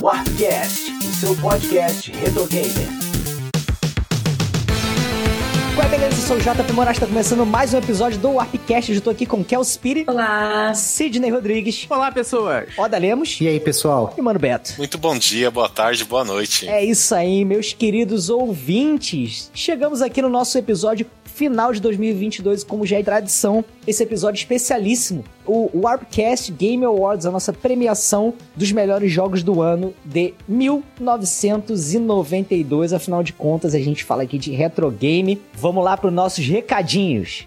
Warpcast, o seu podcast retro gamer. Qual é, beleza? Eu sou o JP Moraes, tá começando mais um episódio do Warpcast. Eu tô aqui com Kel Spirit, Olá! Sidney Rodrigues, Olá, pessoas! Oda Lemos E aí, pessoal? e Mano Beto. Muito bom dia, boa tarde, boa noite. É isso aí, meus queridos ouvintes. Chegamos aqui no nosso episódio final de 2022, como já é tradição, esse episódio especialíssimo, o Warpcast Game Awards, a nossa premiação dos melhores jogos do ano de 1992. Afinal de contas, a gente fala aqui de retro game. Vamos lá para os nossos recadinhos.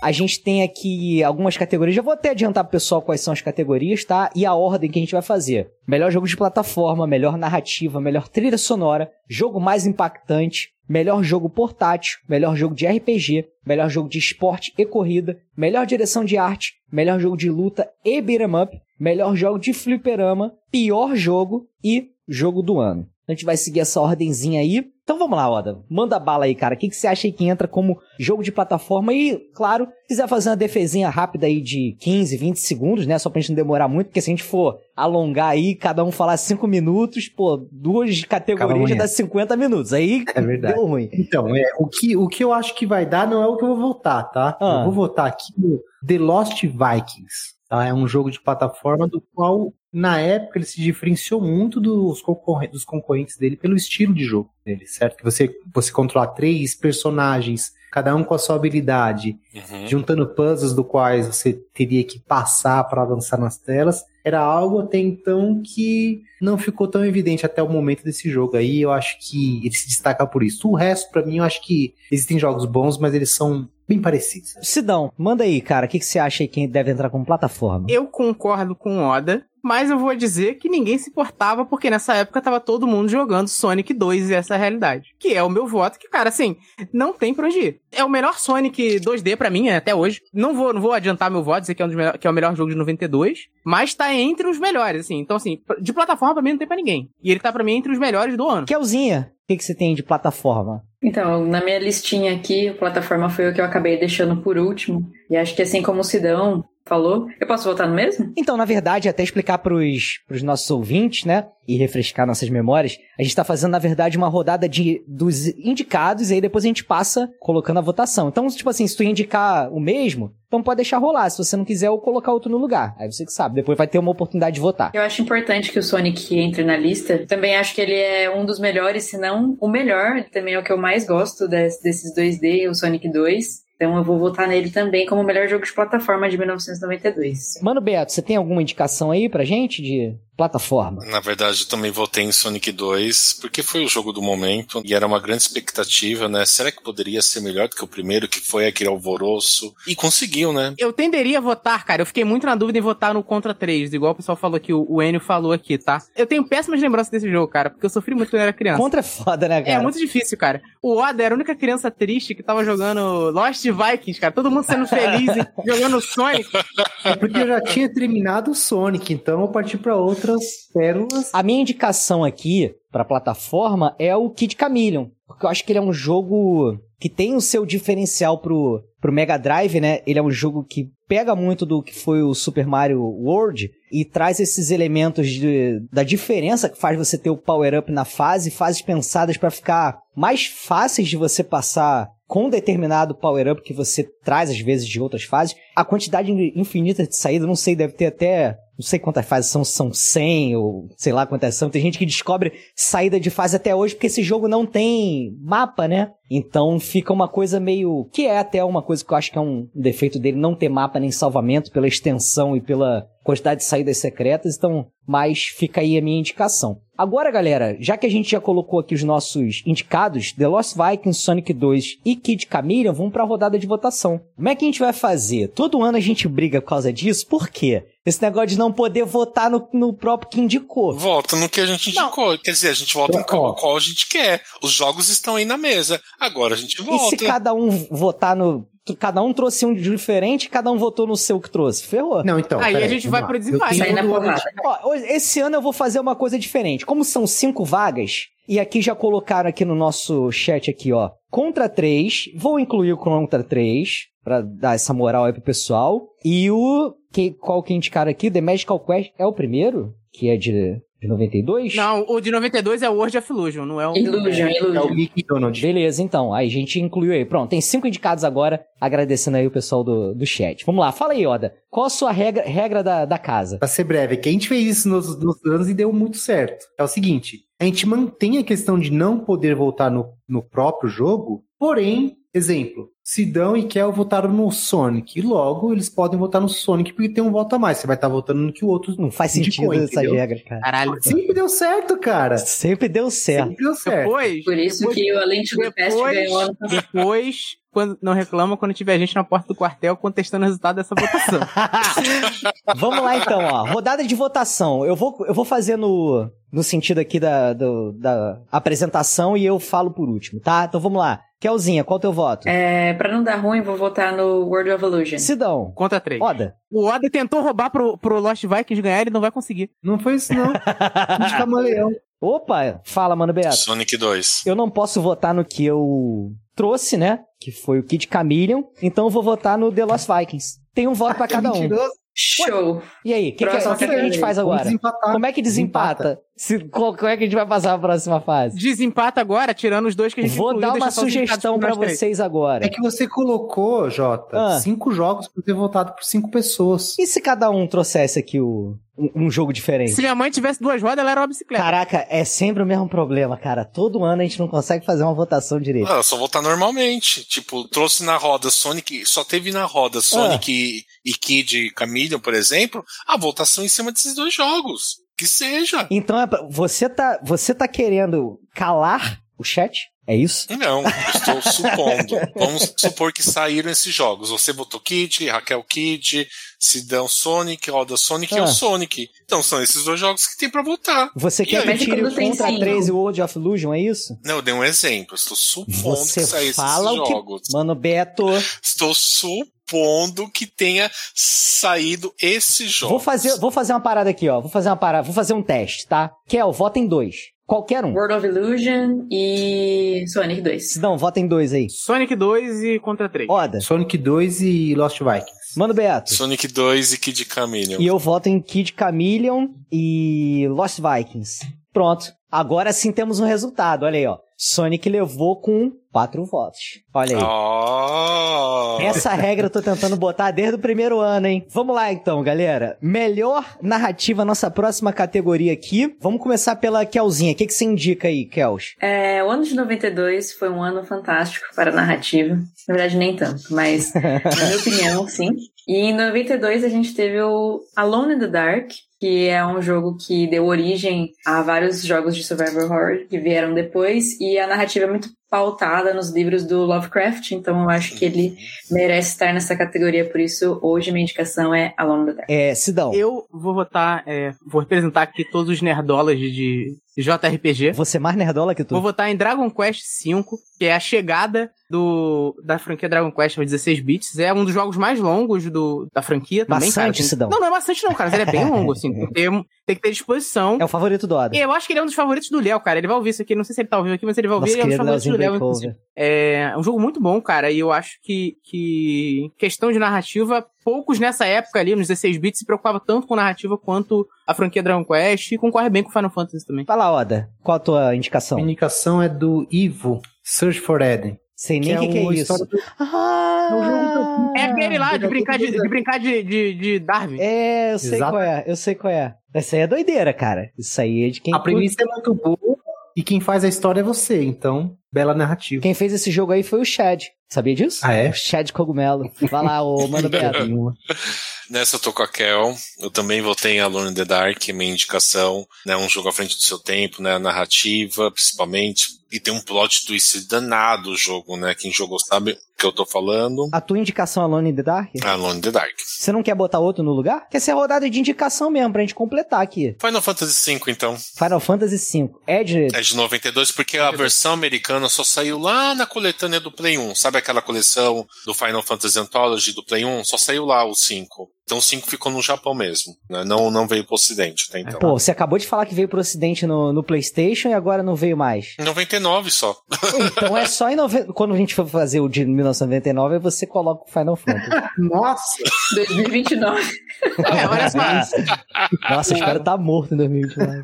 A gente tem aqui algumas categorias. Já vou até adiantar pro pessoal quais são as categorias, tá? E a ordem que a gente vai fazer. Melhor jogo de plataforma, melhor narrativa, melhor trilha sonora, jogo mais impactante, melhor jogo portátil, melhor jogo de RPG, melhor jogo de esporte e corrida, melhor direção de arte, melhor jogo de luta e beat'em up, melhor jogo de fliperama, pior jogo e jogo do ano. A gente vai seguir essa ordenzinha aí. Então vamos lá, Oda. Manda bala aí, cara. O que, que você acha aí que entra como jogo de plataforma? E, claro, se quiser fazer uma defesinha rápida aí de 15, 20 segundos, né? Só pra gente não demorar muito, porque se a gente for alongar aí, cada um falar 5 minutos, pô, duas categorias já dá 50 minutos. Aí É verdade. deu ruim. Então, é, o, que, o que eu acho que vai dar não é o que eu vou votar, tá? Ah. Eu vou votar aqui no The Lost Vikings. Tá? É um jogo de plataforma do qual, na época, ele se diferenciou muito dos, concorre- dos concorrentes dele pelo estilo de jogo dele, certo? Que você, você controla três personagens, cada um com a sua habilidade, Uhum. juntando puzzles do quais você teria que passar para avançar nas telas, era algo até então que não ficou tão evidente até o momento desse jogo aí. Eu acho que ele se destaca por isso. O resto, pra mim, eu acho que existem jogos bons, mas eles são bem parecidos. Sidão, manda aí, cara. O que, que você acha aí que deve entrar como plataforma? Eu concordo com o Oda, mas eu vou dizer que ninguém se importava porque nessa época tava todo mundo jogando Sonic 2 e essa é a realidade. Que é o meu voto, que, cara, assim, não tem pra onde ir. É o melhor Sonic 2D pra mim, até hoje. Não vou, não vou adiantar meu voto, dizer que é, um dos melhor- que é o melhor jogo de 92, mas tá entre os melhores, assim. Então, assim, de plataforma pra mim não tem pra ninguém. E ele tá pra mim entre os melhores do ano. Kelzinha, o que, que você tem de plataforma? Então, na minha listinha aqui, a plataforma foi o que eu acabei deixando por último. E acho que assim como o Sidão falou, eu posso voltar no mesmo? Então, na verdade, até explicar pros, pros nossos ouvintes, né? E refrescar nossas memórias, a gente tá fazendo, na verdade, uma rodada de, dos indicados, e aí depois a gente passa colocando a votação. Então, tipo assim, se tu indicar o mesmo, então pode deixar rolar. Se você não quiser, eu colocar outro no lugar. Aí você que sabe. Depois vai ter uma oportunidade de votar. Eu acho importante que o Sonic entre na lista. Também acho que ele é um dos melhores, se não o melhor. Ele também é o que eu mais gosto des- desses 2D, o Sonic 2. Então eu vou votar nele também como o melhor jogo de plataforma de 1992. Mano Beto, você tem alguma indicação aí pra gente de plataforma? Na verdade, eu também votei em Sonic 2, porque foi o jogo do momento e era uma grande expectativa, né? Será que poderia ser melhor do que o primeiro, que foi aquele alvoroço? E conseguiu, né? Eu tenderia a votar, cara. Eu fiquei muito na dúvida em votar no Contra 3, igual o pessoal falou aqui, o o Enio falou aqui, tá? Eu tenho péssimas lembranças desse jogo, cara, porque eu sofri muito quando eu era criança. Contra é foda, né, cara? É muito difícil, cara. O Oda era a única criança triste que tava jogando Lost Vikings, cara. Todo mundo sendo feliz e jogando Sonic. É porque eu já tinha terminado o Sonic, então eu parti pra outras pérolas. A minha indicação aqui pra plataforma é o Kid Chameleon, porque eu acho que ele é um jogo que tem o seu diferencial pro, pro Mega Drive, né? Ele é um jogo que pega muito do que foi o Super Mario World e traz esses elementos de- da diferença que faz você ter o power-up na fase, fases pensadas pra ficar mais fáceis de você passar com determinado power-up que você traz às vezes de outras fases. A quantidade infinita de saída, não sei, deve ter até não sei quantas fases são, são 100 ou sei lá quantas são. Tem gente que descobre saída de fase até hoje porque esse jogo não tem mapa, né? Então fica uma coisa meio. que é até uma coisa que eu acho que é um defeito dele, não ter mapa nem salvamento pela extensão e pela quantidade de saídas secretas, então, mas fica aí a minha indicação. Agora, galera, já que a gente já colocou aqui os nossos indicados, The Lost Vikings, Sonic 2 e Kid Chameleon, vamos pra rodada de votação. Como é que a gente vai fazer? Todo ano a gente briga por causa disso, por quê? Esse negócio de não poder votar no, no próprio que indicou. Vota no que a gente indicou. Quer dizer, a gente vota no qual, qual a gente quer. Os jogos estão aí na mesa. Agora a gente E vota. se cada um votar no. Cada um trouxe um diferente, cada um votou no seu que trouxe. Ferrou. Não, então. Aí a gente vai pro desempate. Eu Sair na tenho- porrada. Ó, hoje- esse ano eu vou fazer uma coisa diferente. Como são cinco vagas, e aqui já colocaram aqui no nosso chat aqui, ó. Contra 3, vou incluir o Contra 3, pra dar essa moral aí pro pessoal. E o. Que, qual que indicaram aqui? The Magical Quest é o primeiro? Que é de, de 92? Não, o de 92 é o World of Illusion, não é o... Illusion, É o Illusion. Mickey Donald. Beleza, então. Aí a gente incluiu aí. Pronto, tem cinco indicados agora, agradecendo aí o pessoal do, do chat. Vamos lá, fala aí, Oda. Qual a sua regra, regra da, da casa? Pra ser breve, que a gente fez isso nos, nos anos e deu muito certo. É o seguinte: a gente mantém a questão de não poder voltar no, no próprio jogo, porém, exemplo, Sidão e Kel votaram no Sonic. Logo eles podem votar no Sonic porque tem um voto a mais. Você vai estar votando no que o outro. Não faz sentido essa entendeu? regra, cara. Caralho. Sempre deu certo, cara. Sempre deu certo. Sempre deu certo. Depois... Por isso depois, que o Além do Pest depois, ganhou depois quando, não reclama quando tiver gente na porta do quartel contestando o resultado dessa votação. Vamos lá então, ó. Rodada de votação. Eu vou, eu vou fazer no, no sentido aqui da, do- da apresentação e eu falo por último, tá? Então vamos lá. Kelzinha, qual é o teu voto? É, pra não dar ruim, vou votar no World of Illusion. Sidão. Contra três. Oda. O Oda tentou roubar pro, pro Lost Vikings ganhar, ele não vai conseguir. Não foi isso, não. De camaleão. Opa, fala, mano Beto. Sonic 2. Eu não posso votar no que eu trouxe, né? Que foi o Kid Chameleon. Então eu vou votar no The Lost Vikings. Tem um voto pra cada um. Mentiroso. Show! E aí, o que, que, que que a gente faz agora? Como é que desempata? Se, qual, como é que a gente vai passar a próxima fase? Desempata agora, tirando os dois que a gente Vou incluiu, dar uma sugestão três. vocês agora. É que você colocou, Jota, Ah. cinco jogos pra ter votado por cinco pessoas. E se cada um trouxesse aqui o, um, um jogo diferente? Se minha mãe tivesse duas rodas, ela era uma bicicleta. Caraca, é sempre o mesmo problema, cara. Todo ano a gente não consegue fazer uma votação direito. Ah, só voltar normalmente. Tipo, trouxe na roda Sonic, só teve na roda Sonic e, e Kid Chameleon, por exemplo, a votação em cima desses dois jogos. Que seja. Então, é pra- você tá, você tá querendo calar o chat? É isso? Não, estou supondo. Vamos supor que saíram esses jogos. Você votou Kid, Raquel Kid, Sidão Sonic, Roda Sonic e Ah. o Sonic. Então são esses dois jogos que tem pra votar. Você quer aí? que e tire Contra cinco? 3 e o World of Illusion, é isso? Não, eu dei um exemplo. Estou supondo Você que saíssem fala esses o que... jogos. Mano, Beto, Estou supondo que tenha saído esses jogos. vou fazer, vou fazer uma parada aqui, ó. Vou fazer uma parada, vou fazer um teste, tá? Kel, vota em dois. Qualquer um. World of Illusion e Sonic 2. Não, vota em dois aí. Sonic 2 e contra 3. Oda, Sonic 2 e Lost Vikings. Mano Beto. Sonic 2 e Kid Chameleon. E eu voto em Kid Chameleon e Lost Vikings. Pronto. Agora sim temos um resultado. Olha aí, ó. Sonic levou com quatro votos. Olha aí. Oh. Essa regra eu tô tentando botar desde o primeiro ano, hein? Vamos lá então, galera. Melhor narrativa, nossa próxima categoria aqui. Vamos começar pela Kelzinha. O que, que você indica aí, Kels? É, o ano de 92 foi um ano fantástico para a narrativa. Na verdade, nem tanto, mas na minha opinião, sim. E em 92 a gente teve o Alone in the Dark, que é um jogo que deu origem a vários jogos de survival horror que vieram depois, e a narrativa é muito pautada nos livros do Lovecraft, então eu acho que ele merece estar nessa categoria, por isso hoje minha indicação é Alone in the Dark. É, Sidão. Eu vou votar, é, vou representar aqui todos os nerdolas de, JRPG. Você é mais nerdola que tu. Vou votar em Dragon Quest V, que é a chegada do, da franquia Dragon Quest aos 16 bits. É um dos jogos mais longos do, da franquia também. Maçante, Sidão. Não, não é bastante não, cara. Ele é bem longo, assim. Tem que ter, tem que ter disposição. É o favorito do Oda. E eu acho que ele é um dos favoritos do Léo, cara. Ele vai ouvir isso aqui. Não sei se ele tá ouvindo aqui, mas ele vai ouvir. Nosso ele é um dos favoritos do Leozinho Léo, inclusive. Breakover. É um jogo muito bom, cara, e eu acho que, que questão de narrativa, poucos nessa época ali, nos 16 bits, se preocupava tanto com narrativa quanto a franquia Dragon Quest e concorre bem com Final Fantasy também. Lá, Oda. Qual a tua indicação? Minha indicação é do Ivo, Search for Eden. Sei nem o que, que é uma isso. do- Ah, É jogo É aquele lá de brincar de, de brincar de, de, de Darwin. É, eu sei Exato. qual é, eu sei qual é. Essa aí é doideira, cara. Isso aí é de quem A premissa é muito boa E quem faz a história é você, então, bela narrativa. Quem fez esse jogo aí foi o Chad. Sabia disso? Ah, é? O Chad Cogumelo. Vai lá, ô Mano Beto. Nessa eu tô com a Kel. Eu também votei em Alone in the Dark, minha indicação. Né, um jogo à frente do seu tempo, né? A narrativa, principalmente. E tem um plot twist danado o jogo, né? Quem jogou sabe que eu tô falando. A tua indicação Alone in the Dark? Alone in the Dark. Você não quer botar outro no lugar? Quer ser rodada de indicação mesmo, pra gente completar aqui. Final Fantasy V, então. Final Fantasy V. É de... É de 92, porque a versão americana só saiu lá na coletânea do Play 1. Sabe aquela coleção do Final Fantasy Anthology do Play 1? Só saiu lá o 5. Então o 5 ficou no Japão mesmo, né? não, não veio pro ocidente, tá? Então. Pô, você acabou de falar que veio pro ocidente no, no PlayStation e agora não veio mais. Em 99 só. Então é só em 90. Quando a gente for fazer o de 1999, aí você coloca o Final Fantasy. Nossa! 2029. É, olha só. Nossa, espero tá morto em 2029.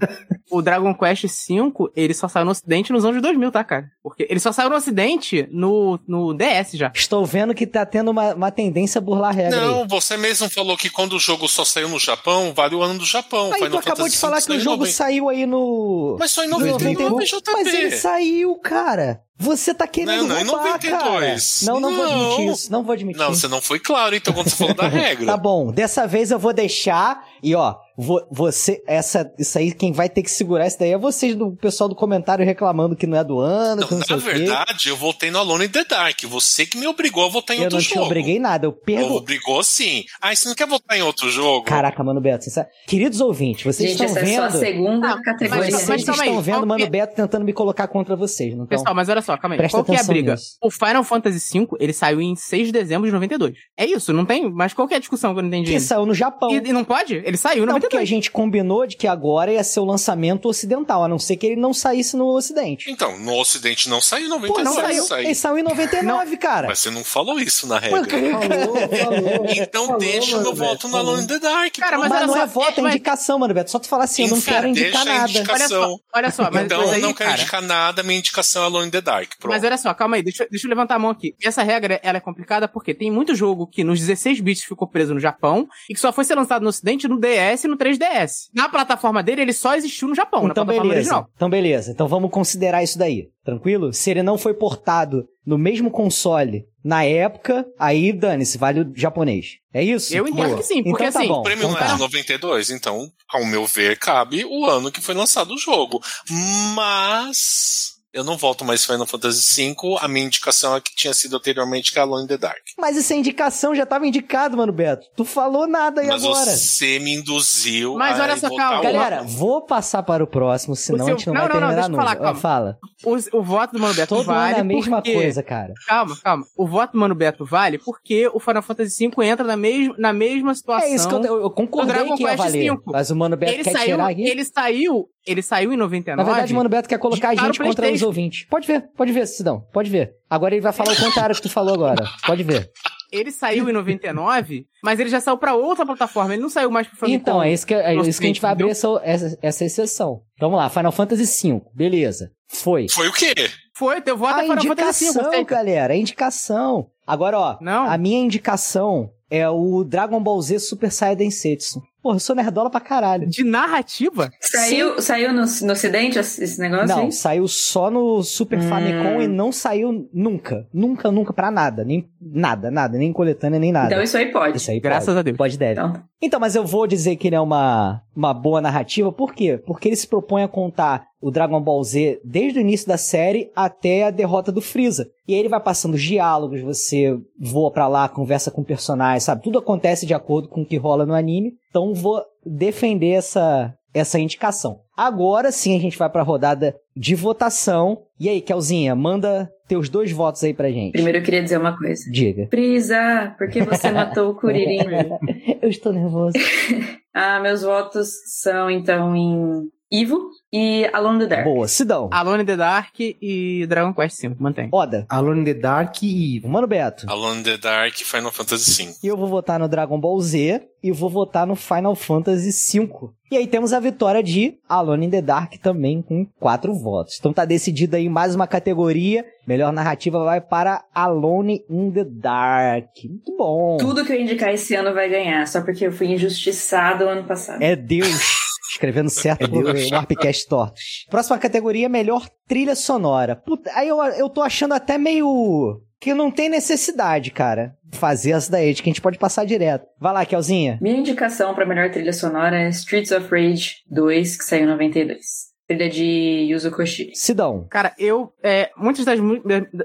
O Dragon Quest V, ele só saiu no ocidente nos anos 2000, tá, cara? Porque ele só saiu no ocidente no, no DS já. Estou vendo que tá tendo uma, uma tendência a burlar a regra. Não, aí. você mesmo falou que quando o jogo só saiu no Japão, vale o ano do Japão. Aí tu acabou de falar que o jogo saiu aí no. Mas só em no 99, JP. Mas ele saiu, cara. Você tá querendo Não, não, roubar, 92. cara. Não, não, vou Não. admitir isso. Não vou admitir. Não, você não foi claro, então, quando você falou da regra. Tá bom, dessa vez eu vou deixar e ó, vo- você essa isso aí quem vai ter que segurar isso daí é vocês do pessoal do comentário reclamando que não é do ano, Não, que não na quê. verdade, eu votei no Alone in the Dark. Você que me obrigou a votar em Eu outro não te jogo. obriguei nada, eu pergunto. Obrigou sim. Ah, você não quer votar em outro jogo? Caraca, mano Beto, sincero- queridos ouvintes, vocês Gente, estão essa é só a vendo? segunda Ah, categoria. Vocês mas calma aí, estão vendo qual o Mano que é? Beto tentando me colocar contra vocês, não estão? Pessoal, mas olha só, calma aí. Presta qual que é a atenção briga? nisso. O Final Fantasy V, ele saiu em 6 de dezembro de 92. É isso, não tem... Mas qual que é a discussão que eu não entendi? Que saiu no Japão. E, e não pode? Ele saiu em Não, porque a 92. gente combinou de que agora ia ser o lançamento ocidental, a não ser que ele não saísse no ocidente. Então, no Ocidente não saiu em Pô, 92. não saiu. saiu. Ele saiu em 99, cara. Mas você não falou isso na Pô, regra. cara, Então Falou, deixa meu Beto, voto no falou. Alone in the Dark. Cara, Mas, mas não só, é voto, é, indicação, mano, Beto. Só tu falar assim, eu não Enfim, quero indicar nada. indicação. Olha só, olha só, mas, então mas eu aí, não quero cara, indicar nada, minha indicação é Alone in the Dark. Pronto. Mas olha só, calma aí, deixa, deixa eu levantar a mão aqui. Essa regra, ela é complicada porque tem muito jogo que nos 16 bits ficou preso no Japão e que só foi ser lançado no ocidente no DS e no 3DS. Na plataforma dele, ele só existiu no Japão, na Então plataforma beleza. original. Então beleza. Então vamos considerar isso daí. Tranquilo? Se ele não foi portado no mesmo console na época, aí dane-se, vale o japonês. É isso? Eu entendo Boa. que sim, porque então tá assim, bom. O prêmio então não é tá. de 92, então, ao meu ver, cabe o ano que foi lançado o jogo. Mas. Eu não volto mais Final Fantasy V. A minha indicação é que tinha sido anteriormente que é Alone in the Dark. Mas essa indicação já tava indicado, mano, Beto. Tu falou nada aí Mas agora. você me induziu Mas a olha só, calma, o- Galera, vou passar para o próximo, senão O seu- a gente não, não, vai não, não, terminar deixa eu falar, nunca. calma. Ah, Fala. O, o voto do Mano Beto Todo vale ano é a mesma porque... coisa, cara. Calma, calma. O voto do Mano Beto vale porque o Final Fantasy V entra na, mesma na mesma situação. É isso que eu, eu, concordei que ia valer. V. Mas o Mano Beto ele quer saiu, tirar aqui. ele saiu, ele saiu em 99. Na verdade, o Mano Beto quer colocar a para gente contra os ouvintes. Pode ver, pode ver, Sidão. Pode ver. Agora ele vai falar o contrário que tu falou agora. Pode ver. Ele saiu em 99, mas ele já saiu pra outra plataforma. Ele não saiu mais pro Famicom. Então, é isso que, é Nossa, isso que a gente vai abrir essa, essa, essa exceção. Vamos lá, Final Fantasy V. Beleza. Foi. Foi o quê? Foi, teu voto A é Final Fantasy V. galera, a indicação. Agora, ó, Não. a minha indicação é o Dragon Ball Z Super Saiyan Setsu. Porra, eu sou nerdola pra caralho. De narrativa? Saiu, saiu no, no ocidente esse negócio Não, aí? saiu só no Super Hum. Famicom e não saiu nunca. Nunca, nunca pra nada. Nem nada, nada. Nem coletânea, nem nada. Então isso aí pode. Isso aí Graças pode. a Deus. Pode deve. Então, Então, mas eu vou dizer que ele é uma, uma boa narrativa, por quê? Porque ele se propõe a contar o Dragon Ball Z desde o início da série até a derrota do Freeza. E aí ele vai passando os diálogos, você voa pra lá, conversa com personagens, sabe? Tudo acontece de acordo com o que rola no anime. Então vou defender essa, essa indicação. Agora sim a gente vai pra rodada de votação. E aí, Kelzinha, manda teus dois votos aí pra gente. primeiro eu queria dizer uma coisa. Diga. Prisa, por que você matou o Kuririn? Eu estou nervoso. ah, meus votos são então em Ivo e Alone in the Dark. Boa, Sidão. Alone in the Dark e Dragon Quest V. Mantém. Oda. Alone in the Dark e O Mano Beto. Alone in the Dark Final Fantasy V. E eu vou votar no Dragon Ball Z e eu vou votar no Final Fantasy V. E aí temos a vitória de Alone in the Dark também com quatro votos. Então tá decidido aí mais uma categoria. Melhor narrativa vai para Alone in the Dark. Muito bom. Tudo que eu indicar esse ano vai ganhar, só porque eu fui injustiçado ano passado. É Deus Escrevendo certo o Warpcast tortos. Próxima categoria, melhor trilha sonora. Puta, aí eu, eu tô achando até meio... Que não tem necessidade, cara, fazer essa daí, de que a gente pode passar direto. Vai lá, Kelzinha. Minha indicação pra melhor trilha sonora é Streets of Rage 2, que saiu em 92. Trilha de Yuzo Koshiro. Sidão. Cara, eu. É, muitas das,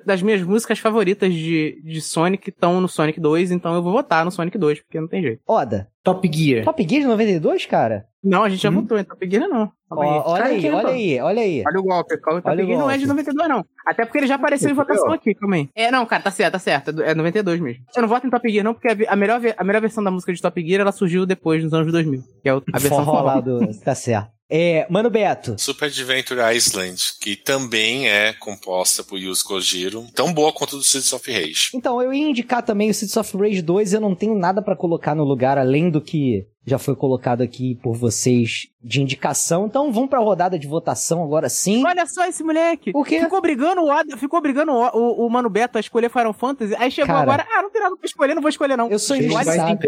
das minhas músicas favoritas de, de Sonic estão no Sonic 2, então eu vou votar no Sonic 2, porque não tem jeito. Oda. Top Gear. Top Gear de 92, cara? Não, a gente já Hum. votou em Top Gear, não. Ó, olha Cara, aí, olha aí, olha aí. Olha o golpe. O Top Olha o Gear não é de 92, não. Até porque ele já apareceu em votação aqui, aí. É, não, cara, tá certo, tá certo. É 92 mesmo. Eu não voto em Top Gear, não, porque a, melhor, a melhor versão da música de Top Gear ela surgiu depois, nos anos 2000. Que é a versão Forró lá forró. do... Tá certo. É, Mano Beto. Super Adventure Island, que também é composta por Yuzo Kojiro, tão boa quanto do Cities of Rage. Então, eu ia indicar também o Cities of Rage 2, eu não tenho nada pra colocar no lugar, além do que já foi colocado aqui por vocês de indicação. Então, vamos pra rodada de votação agora sim. Olha só esse moleque. O quê? Ficou brigando o Ad- ficou brigando o, o, o Mano Beto a escolher Final Fantasy. Aí chegou Cara. agora, ah, não tem nada pra escolher, não vou escolher não. Eu sou injustiçado.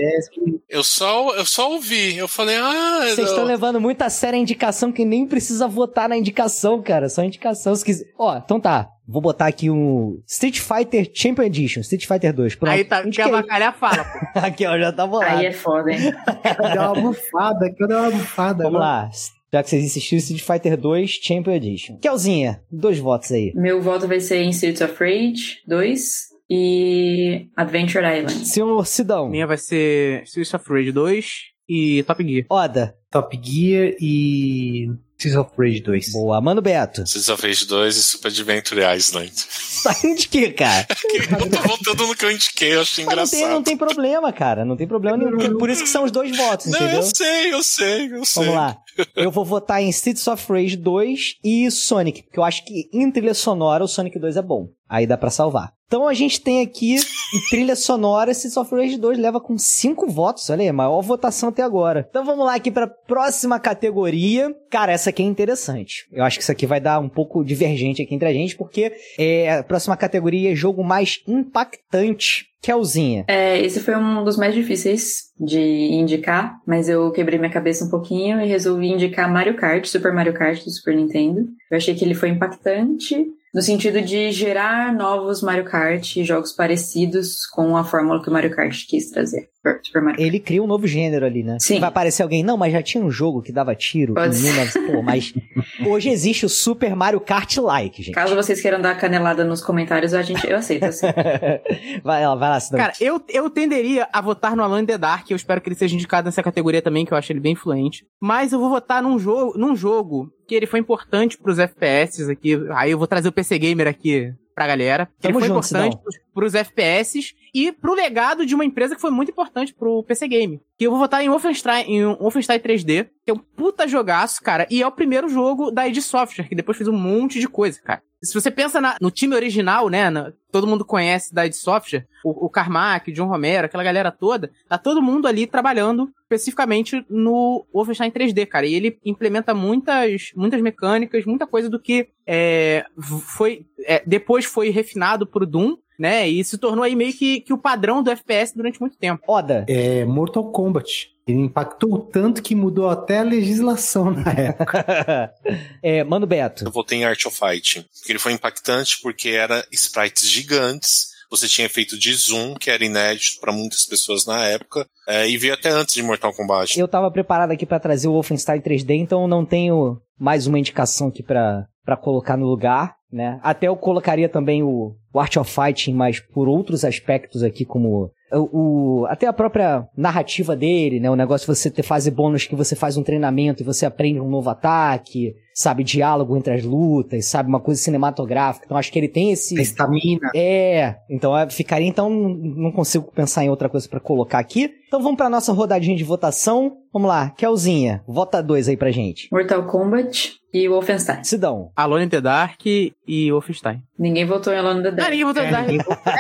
Eu só, eu só ouvi, eu falei, ah, Vocês eu- estão levando muito a sério a indicação que nem precisa votar na indicação, cara. Só indicação. Se quiser. Ó, então tá. Vou botar aqui um Street Fighter Champion Edition, Street Fighter 2. Pronto. Aí tá, quer avacalhar, fala. pô. aqui, ó, já tá bolado. Aí é foda, hein? Deu uma bufada, que eu dei uma bufada. Vamos agora. lá. Já que vocês insistiram, Street Fighter 2 Champion Edition. Kelzinha, dois votos aí. Meu voto vai ser em Streets of Rage 2 e Adventure Island. Senhor Sidão. Minha vai ser Streets of Rage 2 e Top Gear. Oda. Top Gear e Streets of Rage 2. Boa. Mano Beto. Cities of Rage 2 e Super Adventure Island. Saindo de quê, cara? eu tô voltando no que eu indiquei, eu achei Mas não, engraçado. tem, não tem problema, cara. Não tem problema nenhum. Por isso que são os dois votos, Não, entendeu? eu sei, eu sei, eu sei. Vamos lá. Eu vou votar em Streets of Rage 2 e Sonic, porque eu acho que em trilha sonora o Sonic 2 é bom. Aí dá pra salvar. Então a gente tem aqui em trilha sonora Streets of Rage 2 leva com 5 votos. Olha aí, maior votação até agora. Então vamos lá aqui pra próxima categoria. Cara, essa aqui é interessante. Eu acho que isso aqui vai dar um pouco divergente aqui entre a gente, porque é, a próxima categoria é jogo mais impactante. Kelzinha. É, esse foi um dos mais difíceis de indicar, mas eu quebrei minha cabeça um pouquinho e resolvi indicar Mario Kart, Super Mario Kart do Super Nintendo. Eu achei que ele foi impactante no sentido de gerar novos Mario Kart e jogos parecidos com a fórmula que o Mario Kart quis trazer. Super Mario. Ele cria um novo gênero ali, né? Sim. Vai aparecer alguém, não, mas já tinha um jogo que dava tiro Pode em ser. 1900. Pô, mas hoje existe o Super Mario Kart Like, gente. Caso vocês queiram dar canelada nos comentários, a gente, eu aceito. assim. vai lá, vai lá, Sidão. Cara, eu, eu tenderia a votar no in the Dark. Eu espero que ele seja indicado nessa categoria também, que eu acho ele bem influente. Mas eu vou votar num jogo, num jogo que ele foi importante pros FPS aqui. Aí eu vou trazer o PC Gamer aqui pra galera. Tamo ele foi junto, importante pros, pros FPS e pro legado de uma empresa que foi muito importante pro PC Game. Que eu vou votar em Wolfenstein, em Wolfenstein 3D, que é um puta jogaço, cara. E é o primeiro jogo da id Software, que depois fez um monte de coisa, cara. Se você pensa na- no time original, né? na- todo mundo conhece da id Software, o, o Carmack, o John Romero, aquela galera toda, tá todo mundo ali trabalhando especificamente no Wolfenstein 3D, cara. E ele implementa muitas, muitas mecânicas, muita coisa do que é, foi é, depois foi refinado pro Doom, né? E se tornou aí meio que, que o padrão do FPS durante muito tempo. Oda. É Mortal Kombat. Ele impactou tanto que mudou até a legislação na época. é, Mano Beto. Eu votei em Art of Fighting. Porque ele foi impactante porque era sprites gigantes. Você tinha efeito de zoom, que era inédito para muitas pessoas na época. é, e veio até antes de Mortal Kombat. Eu tava preparado aqui pra trazer o Wolfenstein 3D, então não tenho mais uma indicação aqui pra pra colocar no lugar, né? Até eu colocaria também o, o Art of Fighting, mas por outros aspectos aqui, como o, até a própria narrativa dele, né? O negócio de você ter fase bônus que você faz um treinamento e você aprende um novo ataque, sabe? Diálogo entre as lutas, sabe? Uma coisa cinematográfica. Então acho que ele tem esse. A estamina. É, então é, ficaria, então não- consigo pensar em outra coisa pra colocar aqui. Então vamos pra nossa rodadinha de votação. Vamos lá, Kelzinha, vota dois aí pra gente. Mortal Kombat e Wolfenstein. Sidão. Alone in the Dark e Wolfenstein. Ninguém votou em Alone in the Ah, Dark. ninguém votou em Dark.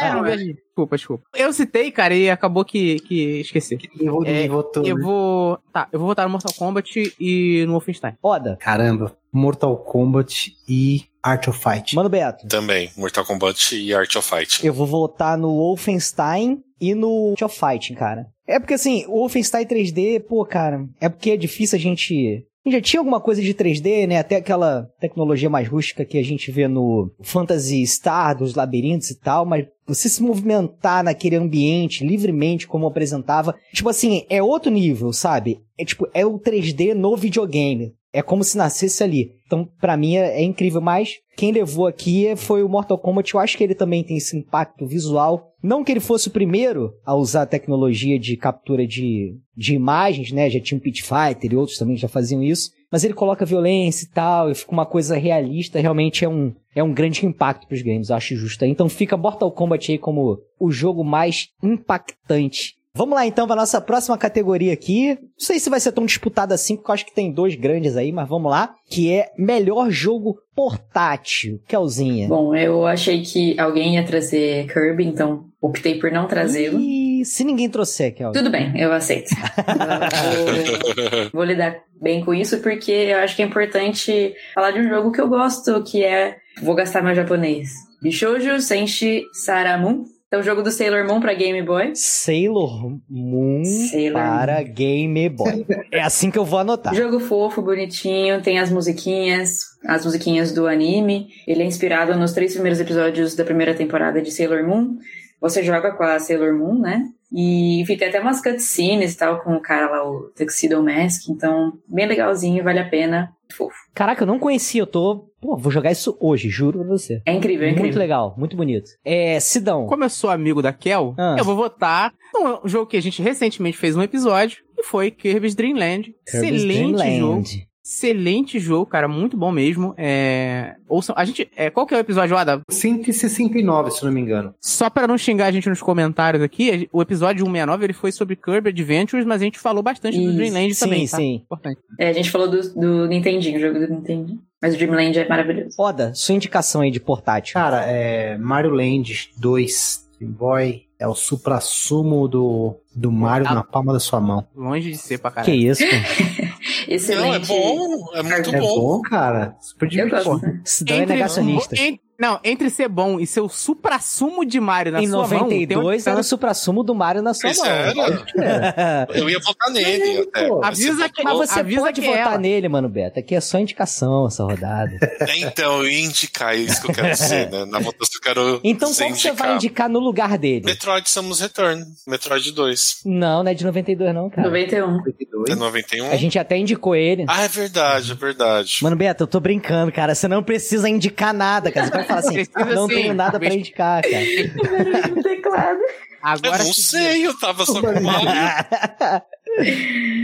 É, não, vejo. Desculpa, desculpa. Eu citei, cara, e acabou que, que esqueci. Eu, É, votou, Eu né? vou. Tá, eu vou votar no Mortal Kombat e no Wolfenstein. Oda. Caramba. Mortal Kombat e Art of Fight. Mano Beto. Também, Mortal Kombat e Art of Fighting. Eu vou votar no Wolfenstein e no Art of Fighting, cara. É porque assim, o Wolfenstein 3D, pô, cara, é porque é difícil a gente Já tinha alguma coisa de 3D, né? Até aquela tecnologia mais rústica que a gente vê no Phantasy Star, dos labirintos e tal, mas você se movimentar naquele ambiente livremente, como apresentava, tipo assim, é outro nível, sabe? É tipo, é o 3D no videogame. É como se nascesse ali. Então, pra mim, é, é incrível. Mas quem levou aqui foi o Mortal Kombat. Eu acho que ele também tem esse impacto visual. Não que ele fosse o primeiro a usar a tecnologia de captura de, de imagens, né? Já tinha o Pit Fighter e outros também já faziam isso. Mas ele coloca violência e tal, e fica uma coisa realista. Realmente é um, é um grande impacto pros games, eu acho justo. Então fica Mortal Kombat aí como o jogo mais impactante Vamos lá então para nossa próxima categoria aqui. Não sei se vai ser tão disputada assim, porque eu acho que tem dois grandes aí, mas vamos lá. Que é melhor jogo portátil. Kelzinha. Bom, eu achei que alguém ia trazer Kirby, então optei por não trazê-lo. E se ninguém trouxer, Kel? Tudo bem, eu aceito. vou, vou lidar bem com isso, porque eu acho que é importante falar de um jogo que eu gosto, que é. Vou gastar meu japonês. Bishoujo Senshi Saramun. Então, o jogo do Sailor Moon pra Game Boy. Sailor Moon Sailor para Game Boy. é assim que eu vou anotar. Jogo fofo, bonitinho, tem as musiquinhas, as musiquinhas do anime. Ele é inspirado nos três primeiros episódios da primeira temporada de Sailor Moon. Você joga com a Sailor Moon, né? E fica até umas cutscenes e tal com o cara lá, o Tuxedo Mask. Então, bem legalzinho, vale a pena. Fofo. Caraca, eu não conhecia, eu tô. Pô, vou jogar isso hoje, juro pra você. É incrível, é incrível. Muito legal, muito bonito. É, Sidão. Como eu sou amigo da Kel, Ah. eu vou votar num jogo que a gente recentemente fez um episódio, que foi Kirby's Dream Land. Kirby's Excelente Dream jogo. Excelente jogo, cara, muito bom mesmo. É... Ouçam, a gente, é, qual que é o episódio, Ada? 169, se não me engano. Só pra não xingar a gente nos comentários aqui, o episódio 169 ele foi sobre Kirby Adventures, mas a gente falou bastante do Isso. Dreamland Sim, também, tá? sim. Importante. É, a gente falou do, do Nintendinho, o jogo do Nintendinho. Mas o Dreamland é maravilhoso. Oda, sua indicação aí de portátil. Cara, é Mario Land 2 Game Boy é o supra-sumo do, do Mario Ah. na palma da sua mão. Longe de ser pra que caralho. isso, pô? Excelente. Não, é bom, é muito É bom. bom, cara. Super divertido. Sidão é negacionista. en- não, entre ser bom e ser o supra-sumo de Mario na Em sua mão... tem uma 92 era o supra-sumo do Mario na sua Pois mão. era. Eu ia votar nele até. Pô, Mas você avisa que- Mas você Avisa pode que votar ela. nele, mano, Beto. Aqui é só indicação essa rodada. É, então, eu ia indicar, é isso que eu quero dizer, né? Na votação eu quero Então qual que você vai indicar no lugar dele? Metroid Samus Return, Metroid 2. Não, não é de 92 não, cara. 91. 92. É 91? A gente até indicou ele. Ah, é verdade, é verdade. Mano, Beto, eu tô brincando, cara. Você não precisa indicar nada, cara. Você vai falar assim, Precisa não sim. tenho nada pra indicar, cara. teclado. eu Agora não se- sei, eu tava só com Mario.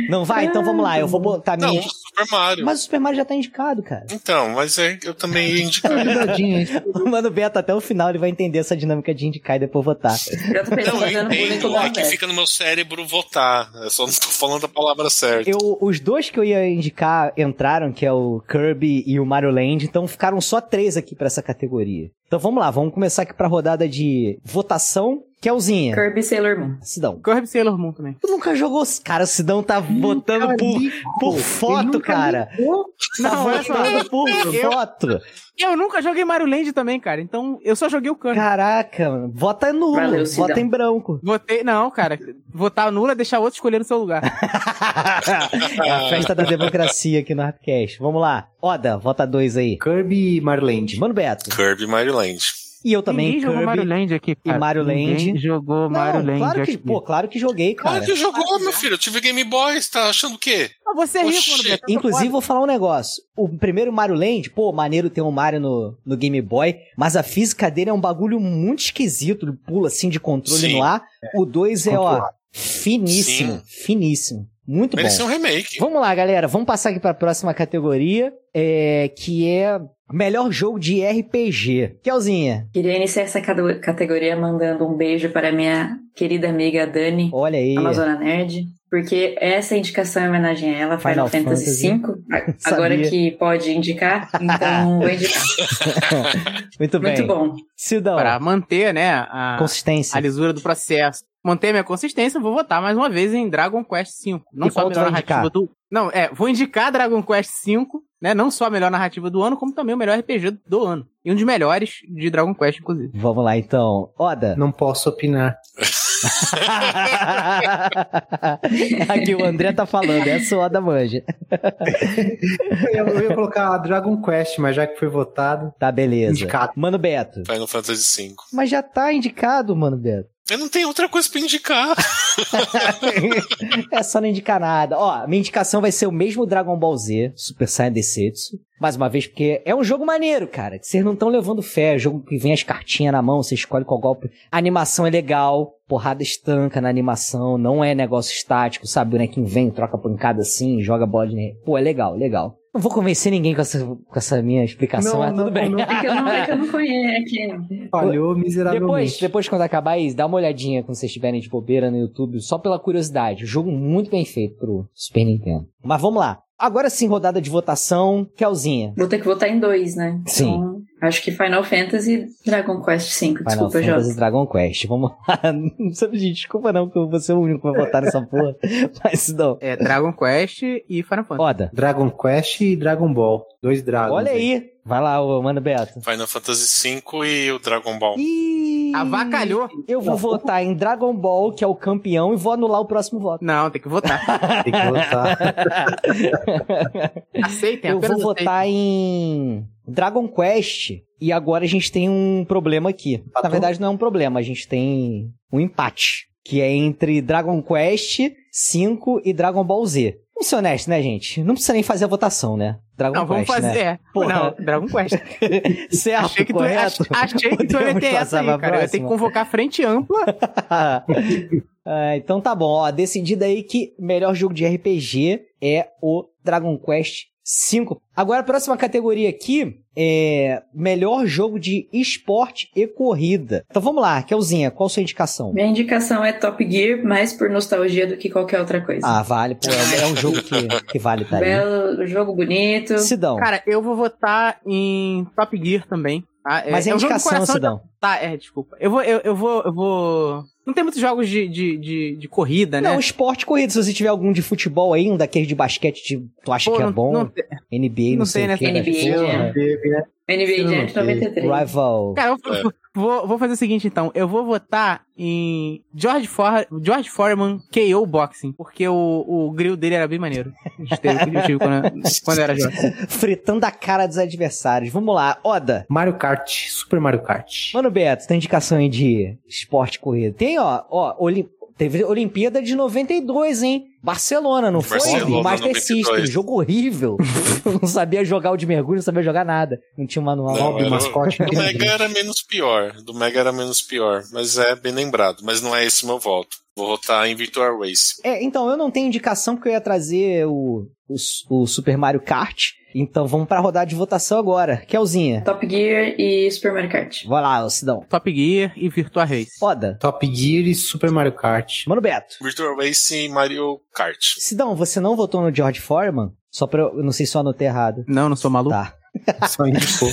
Não vai? Então vamos lá. Eu vou botar minha... Não, Super Mario. Mas o Super Mario já tá indicado, cara. Então, mas é, eu também ia indicar. O Mano Beto, até o final, ele vai entender essa dinâmica de indicar e depois votar. Já tô pensando Não, eu entendo, é que fica no meu cérebro votar. Eu só não tô falando a palavra certa. Eu, os dois que eu ia indicar entraram, que é o Kirby e o Mario Land, então ficaram só três aqui pra essa categoria. Então vamos lá, vamos começar aqui pra rodada de votação. Kelzinha, Kirby Sailor Moon. Sidão. Kirby Sailor Moon também. Tu nunca jogou. Cara, o Sidão tá votando por, por foto, cara. Tá Não, votando por Eu- foto. Eu nunca joguei Mario Land também, cara. Então, eu só joguei o Kirby. Caraca, mano. Vota nulo. Valeu, vota em branco. Votei, não, cara. Votar nula é deixar outro escolher no seu lugar. é a festa da democracia aqui no Rapcast. Vamos lá. Oda, vota dois aí. Kirby e Mario Land. Mano Beto. Kirby Mario Land. E eu também, Ninguém jogou Kirby. Mario Land aqui, cara. Mario Ninguém Land. jogou Mario Não, Land claro que, aqui. pô, claro que joguei, cara. Claro que jogou, meu filho. Eu tive Game Boy, você tá achando o quê? Ah, você é rico, mano. Beto. Inclusive, vou falar um negócio. O primeiro Mario Land, pô, maneiro ter um Mario no, no Game Boy, mas a física dele é um bagulho muito esquisito. Ele pula assim de controle Sim. no ar. O 2 é, ó, finíssimo. Sim. Finíssimo. Muito bom. Merecia um remake. Vamos lá, galera. Vamos passar aqui para a próxima categoria, é, que é melhor jogo de RPG. Kelzinha, Queria iniciar essa categoria mandando um beijo para minha querida amiga Dani, olha aí. Amazona Nerd, porque essa indicação é em homenagem a ela, Final Final, Fantasy Fantasy. V. Agora que pode indicar, então vou indicar. Muito bem. Muito bom. Sidão, Pra manter, né, a, consistência. a lisura do processo. Manter minha consistência, eu vou votar mais uma vez em Dragon Quest V. Não E só a melhor narrativa do... Não, é, vou indicar Dragon Quest V, né, não só a melhor narrativa do ano, como também o melhor RPG do ano. E um dos melhores de Dragon Quest, inclusive. Vamos lá, então. Oda, Não posso opinar. Aqui o André tá falando, essa o Oda manja. Eu, eu ia colocar Dragon Quest, mas já que foi votado, Tá, beleza. Indicado. Mano Beto. Final Fantasy V. Mas já tá indicado, mano Beto. Eu não tenho outra coisa pra indicar. é só não indicar nada. Ó, minha indicação vai ser o mesmo Dragon Ball Z, Super Saiyan Desetsu. Mais uma vez, porque é um jogo maneiro, cara. Vocês não estão levando fé. É jogo que vem as cartinhas na mão, você escolhe qual golpe. A animação é legal, porrada estanca na animação, não é negócio estático, sabe? O bonequinho vem, troca pancada assim, joga bola de... Pô, é legal, legal. Não vou convencer ninguém com essa, com essa minha explicação, Não, mas tudo não, bem. não. É que eu não, é que eu não conheço. É falhou miseravelmente. Depois, depois, quando acabar isso, dá uma olhadinha quando vocês estiverem de bobeira no YouTube, só pela curiosidade. Jogo muito bem feito pro Super Nintendo. Mas vamos lá. Agora sim, rodada de votação. Kelzinha. Vou ter que votar em dois, né? Sim. Então, acho que Final Fantasy e Dragon Quest V. Final Desculpa, Fantasy Jota. Dragon Quest. Vamos lá. Não sabe, gente, desculpa não, que eu vou ser o único que vai votar nessa porra. Mas não. É Dragon Quest e Final Fantasy. Oda. Dragon Quest e Dragon Ball. Dois dragons. Olha aí. Vai lá, Mano Beto. Final Fantasy V e o Dragon Ball. Ih, Avacalhou. Eu vou votar em Dragon Ball, que é o campeão, e vou anular o próximo voto. Não, tem que votar. Tem que votar. Aceitem, Eu vou aceitem. votar em Dragon Quest. E agora a gente tem um problema aqui. Na verdade, não é um problema, a gente tem um empate. Que é entre Dragon Quest 5 e Dragon Ball Z. Vamos ser honestos, né, gente? Não precisa nem fazer a votação, né? Dragon Não, vamos Quest, fazer. né? É. Porra. Não, Dragon Quest. Certo, achei que tu, correto? ach- achei que tu ia meter essa aí, cara. Eu ter que convocar frente ampla. Ah, então tá bom, ó. Decidido aí que melhor jogo de RPG é o Dragon Quest 5. Agora a próxima categoria aqui é melhor jogo de esporte e corrida. Então vamos lá, Kelzinha, qual a sua indicação? Minha indicação é Top Gear, mais por nostalgia do que qualquer outra coisa. Ah, vale, pô, é, é um jogo que, que vale tá aí. Belo, jogo bonito. Sidão, Cara, eu vou votar em Top Gear também. tá? É, mas é é um indicação, coração- Sidão. Tá, é, desculpa. Eu vou, eu, eu vou, eu vou. Não tem muitos jogos de, de, de, de corrida, né? Não, esporte e corrida, se você tiver algum de futebol aí, um daqueles de basquete, de, tu acha Pô, que é não- bom? não tem- NBA, não, não sei tem o que. NBA, né? Teve, né? NBA Não, Jam de não, 93. Rival. Cara, eu vou, vou, fazer o seguinte então. Eu vou votar em George, For, George Foreman KO Boxing, porque o, o grill dele era bem maneiro. Eu tive- eu tive quando, quando eu era jovem. Fritando a cara dos adversários. Vamos lá, Oda. Mario Kart, Super Mario Kart. Mano Beto, tem indicação aí de esporte e corrida? Tem, ó, ó, Olim... teve Olimpíada de 92, hein? Barcelona, não foi? Barcelona, Master 92. System, jogo horrível. não sabia jogar o de mergulho, não sabia jogar nada. Não tinha um manual. Não, era- mascote, Do Mega era menos pior. Do Mega era menos pior. Mas é bem lembrado. Mas não é esse meu voto. Vou votar em Victor Race. É, então, eu não tenho indicação porque eu ia trazer o, o, o Super Mario Kart. Então vamos pra rodada de votação agora. Kelzinha. Top Gear e Super Mario Kart. Vai lá, Sidão. Top Gear e Virtua Race. Oda. Top Gear e Super Mario Kart. Mano Beto. Virtual Race e Mario Kart. Sidão, você não votou no George Foreman? Só pra eu, eu não sei se eu anotei errado. Não, não sou maluco. Tá. Só indicou.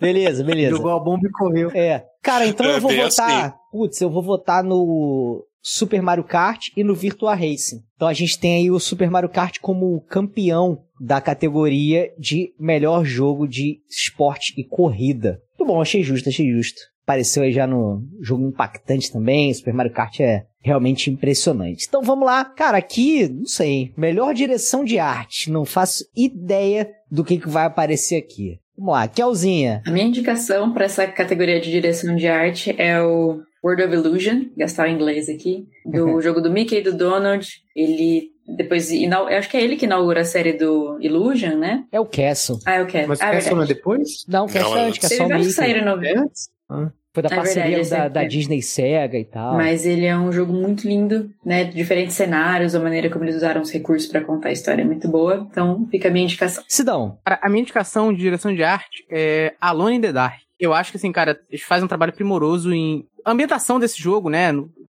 Beleza, beleza. Jogou a bomba e correu. É. Cara, então É eu vou votar. Putz, eu vou votar no Super Mario Kart e no Virtua Racing. Então a gente tem aí o Super Mario Kart como campeão da categoria de melhor jogo de esporte e corrida. Muito bom, achei justo, achei justo. Apareceu aí já no jogo impactante também. Super Mario Kart é realmente impressionante. Então vamos lá. Cara, aqui, não sei. Melhor direção de arte. Não faço ideia do que, que vai aparecer aqui. Vamos lá, Kelzinha. A minha indicação para essa categoria de direção de arte é o World of Illusion, gastar o inglês aqui, do jogo do Mickey e do Donald. Ele depois, inau- eu acho que é ele que inaugura a série do Illusion, né? É o Castle. Ah, eu quero. Mas ah, o é Castle não é depois? Não, Castle Não, é é antes, que é só o Mickey. saíram no... É antes? Foi da É parceria verdade, da, é- da é. Disney Sega e tal. Mas ele é um jogo muito lindo, né? Diferentes cenários, a maneira como eles usaram os recursos para contar a história é muito boa. Então, fica a minha indicação. Sidão, Cara, a minha indicação de direção de arte é Alone in the Dark. Eu acho que, assim, cara, eles fazem um trabalho primoroso em... A ambientação desse jogo, né?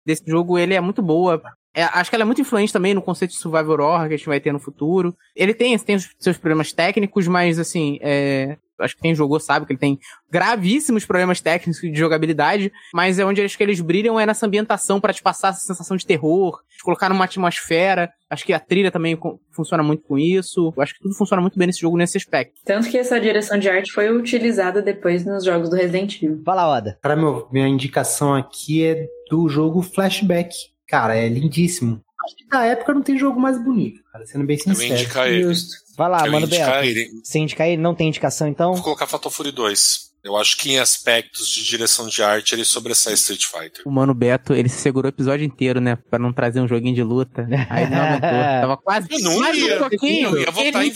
Desse jogo, ele é muito boa. É, acho que ela é muito influente também no conceito de survival horror que a gente vai ter no futuro. Ele tem, tem os seus problemas técnicos, mas, assim, é, acho que quem jogou sabe que ele tem gravíssimos problemas técnicos de jogabilidade, mas é onde acho que eles brilham é nessa ambientação para te passar essa sensação de terror, te colocar numa atmosfera. Acho que a trilha também funciona muito com isso. Eu acho que tudo funciona muito bem nesse jogo nesse aspecto. Tanto que essa direção de arte foi utilizada depois nos jogos do Resident Evil. Vai lá, Oda. Para meu, minha indicação aqui é do jogo Flashback. Cara, é lindíssimo. Acho que na época não tem jogo mais bonito, cara, sendo bem sincero. indicar ele. Justo. Vai lá, eu mano indicar Beto. ele. Você indicar ele? Não tem indicação, então? Vou colocar Fatal Fury 2. Eu acho que em aspectos de direção de arte ele sobressai Street Fighter. O Mano Beto, ele se segurou o episódio inteiro, né? Pra não trazer um joguinho de luta. Aí não aguentou. Tava quase. Eu não mais ia. um pouquinho. Eu ia votar em,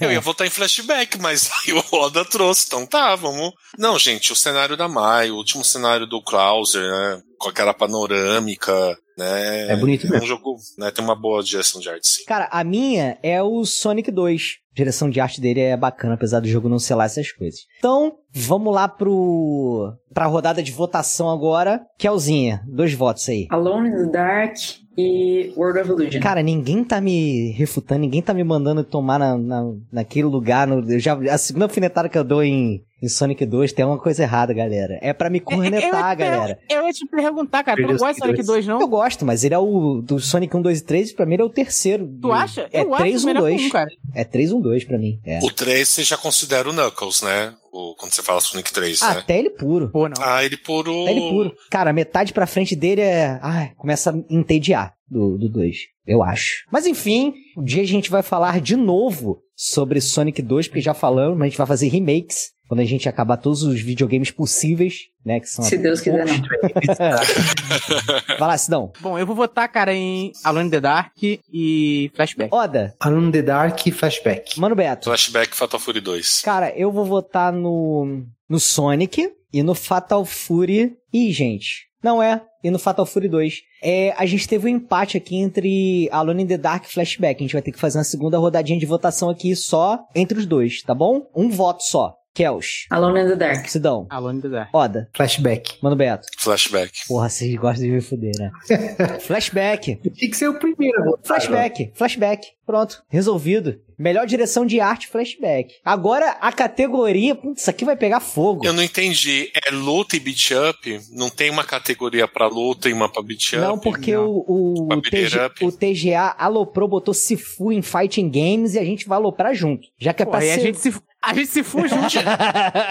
eu ia votar em flashback, mas aí o Roda trouxe, então tá, vamos. Não, gente, o cenário da Mai, o último cenário do Krauser, né? Com aquela panorâmica, né? É bonito É mesmo. um jogo, né? Tem uma boa direção de arte, sim. Cara, a minha é o Sonic 2. A direção de arte dele é bacana, apesar do jogo não ser lá essas coisas. Então, vamos lá pro pra rodada de votação agora. Kelzinha, dois votos aí. Alone in the Dark e World of Illusion. Cara, ninguém tá me refutando, ninguém tá me mandando tomar na, na, naquele lugar. No, eu já, a segunda alfinetada que eu dou em, em Sonic 2 tem uma coisa errada, galera. É pra me cornetar, galera. Eu ia te perguntar, cara. Tu não gosta de Sonic 2, não? Eu gosto, mas ele é o do Sonic 1, 2 e 3, pra mim ele é o terceiro. Tu acha? É eu 3, acho 1, melhor que 2. um, cara. É 3, 1, 2 pra mim. É. O 3 você já considera o Knuckles, né? O, quando você fala Sonic 3, Ah, né? Até ele puro. Pô, não. Ah, ele por o. Até ele puro. Cara, metade pra frente dele é. Ai, começa a entediar do 2. eu acho. Mas enfim, um dia a gente vai falar de novo sobre Sonic 2, porque já falamos, mas a gente vai fazer remakes. Quando a gente acabar todos os videogames possíveis, né? Que são Se Deus quiser, não. Vai lá, Sidão. Bom, eu vou votar, cara, em Alone in the Dark e Flashback. Oda, Alone in the Dark e Flashback. Mano Beto. Flashback Fatal Fury 2. Cara, eu vou votar no, no Sonic e no Fatal Fury. Ih, gente. Não é. E no Fatal Fury 2. É, a gente teve um empate aqui entre Alone in the Dark e Flashback. A gente vai ter que fazer uma segunda rodadinha de votação aqui só entre os dois, tá bom? Um voto só. Kels. Alone in the Dark. Sidão. Alone in the Dark. Oda. Flashback. Mano Beto. Flashback. Porra, vocês gostam de me fuder, né? Flashback. Tinha que ser o primeiro. Flashback, flashback. Pronto, resolvido. Melhor direção de arte, flashback. Agora a categoria. Putz, isso aqui vai pegar fogo. Eu não entendi. É luta e beat up? Não tem uma categoria pra luta e uma pra beat up? Não, porque não. o, o, TG, o TGA aloprou, botou Sifu em Fighting Games e a gente vai aloprar junto. Já que é Pô, pra aí a ser... gente se, a gente se fuge junto.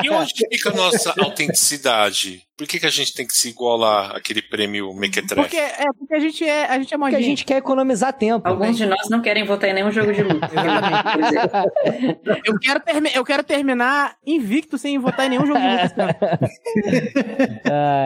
E onde fica a nossa autenticidade? Por que, que a gente tem que se igualar àquele prêmio Mequetrefe? Porque, é, porque a gente é, a gente é Porque a gente quer economizar tempo. Alguns de nós não querem votar em nenhum jogo de luta. Eu quero, eu quero terminar invicto sem votar em nenhum jogo de luta.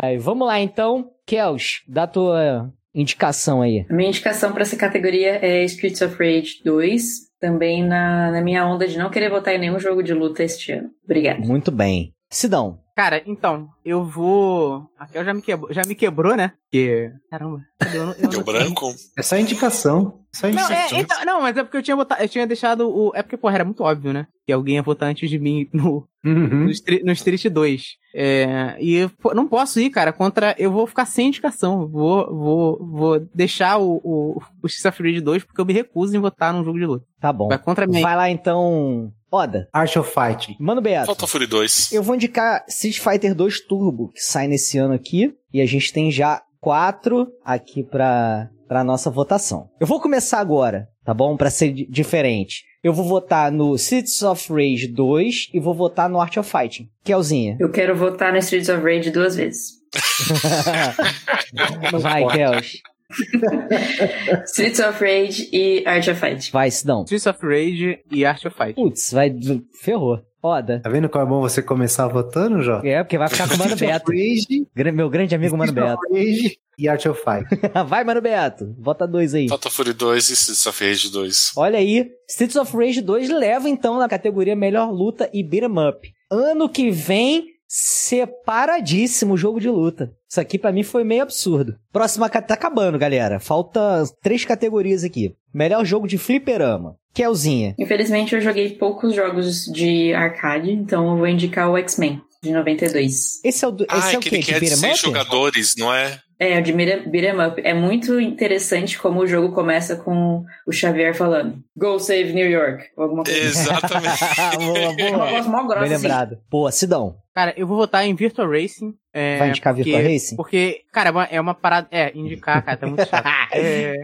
Ai, vamos lá então. Kels, dá tua indicação aí. Minha indicação para essa categoria é Streets of Rage 2, também na, na minha onda de não querer votar em nenhum jogo de luta este ano. Obrigada. Muito bem. Sidão. Cara, então, eu vou. A Kel já me quebrou, já me quebrou, né? Porque. Caramba. cadê? Eu não- eu Deu não- branco? É só indicação. Só Não, indicação. é, então, não, mas é porque eu tinha botado, eu tinha deixado o. É porque, porra, era muito óbvio, né? Que alguém ia votar antes de mim no, Uhum. no, Street, no Street 2. É, e eu não posso ir, cara, contra. Eu vou ficar sem indicação. Vou, vou, vou deixar o, o, o Street of Rage 2 porque eu me recuso em votar num jogo de luta. Tá bom. Vai contra mim. Vai lá então. Oda. Art of Fighting. Mano Beto. Fatal Fury 2. Eu vou indicar Street Fighter 2 Turbo, que sai nesse ano aqui. E a gente tem já quatro aqui pra, pra nossa votação. Eu vou começar agora, tá bom? Pra ser di- diferente. Eu vou votar no Cities of Rage 2 e vou votar no Art of Fighting. Kelzinha. Eu quero votar no Streets of Rage duas vezes. Vai, Kels. Streets of Rage e Art of Fight. Vai, Sidão. Streets of Rage e Art of Fight. Putz, vai. Ferrou. Oda. Tá vendo como é bom você começar votando, Jota? É, porque vai ficar com o Mano Beto. Rage, Meu grande amigo Mano Street Beto. Rage e Art of Fight. Vai, Mano Beto. Vota dois aí. Fatal Fury 2 e Streets of Rage 2. Olha aí, Streets of Rage 2 leva então na categoria Melhor Luta e Beat 'em Up. Ano que vem, separadíssimo o jogo de luta. Isso aqui pra mim foi meio absurdo. Próxima tá acabando, galera. Falta três categorias aqui. Melhor jogo de fliperama. Kelzinha. Infelizmente eu joguei poucos jogos de arcade, então eu vou indicar o X-Men. De 92. Esse é o, do, esse Ah, é o que quê? quer de seis up? jogadores, não é? É, o de beat'em up. É muito interessante como o jogo começa com o Xavier falando Go save New York. Ou alguma coisa. Exatamente. boa, É uma boa. voz mó grossa, Bem assim. lembrado. Pô, Sidão, Cara, eu vou votar em Virtua Racing. é, vai indicar porque- Virtua Racing? Porque, cara, é uma- é uma parada. É, indicar, cara, tá muito chato. É.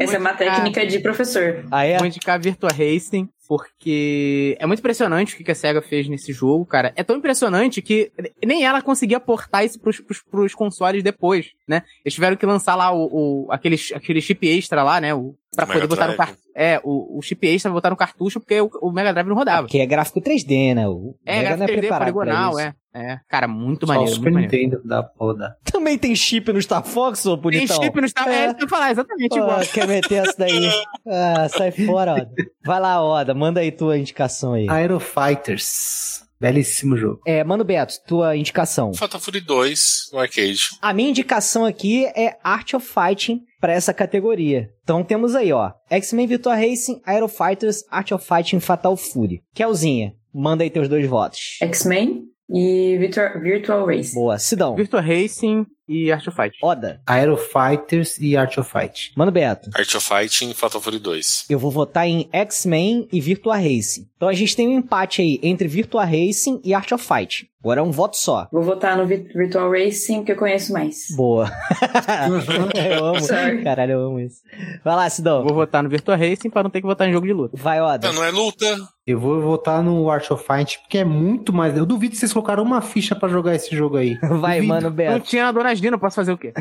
Essa é uma técnica de professor. Ah, é? Vou indicar Virtua Racing, porque é muito impressionante o que a SEGA fez nesse jogo, cara. É tão impressionante que nem ela conseguia portar isso pros, pros, pros consoles depois, né? Eles tiveram que lançar lá o, o- aquele, aquele chip extra lá, né? O, pra Mega poder botar no cartucho. É, o, o chip extra botar no cartucho porque o, o Mega Drive não rodava. Porque é gráfico 3D, né? O É, Mega não é gráfico 3D, preparado pra poligonal, é. É, cara, muito Só o maneiro, Super muito maneiro. Nintendo da roda. Também tem chip no Star Fox, ô Tem bonitão? chip no Star... É. É, isso que eu ia falar, exatamente Pô, igual. quer meter essa daí? Ah, sai fora, Oda. Vai lá, Oda, manda aí tua indicação aí. Aero Fighters. Belíssimo jogo. É, Mano Beto, tua indicação. Fatal Fury 2 no arcade. A minha indicação aqui é Art of Fighting pra essa categoria. Então temos aí, ó, X-Men Virtua Racing, Aero Fighters, Art of Fighting, Fatal Fury. Kelzinha, manda aí teus dois votos. X-Men e Virtual, Virtual Race. Boa, Sidão. Virtua Racing e Art of Fight. Oda. Aero Fighters e Art of Fight. Mano Beto. Art of Fighting e Fatal Fury 2. Eu vou votar em X-Men e Virtua Racing. Então a gente tem um empate aí entre Virtua Racing e Art of Fight. Agora é um voto só. Vou votar no Vi- Virtual Racing, que eu conheço mais. Boa. eu amo. Sorry. Caralho, eu amo isso. Vai lá, Sidão. Vou votar no Virtua Racing pra não ter que votar em jogo de luta. Vai, Oda. Não, não é luta. Eu vou votar no Art of Fight, porque é muito mais. Eu duvido que vocês colocaram uma ficha pra jogar esse jogo aí. Vai, Duvido. mano Não Beto. tinha a Dona Gina, posso fazer o quê?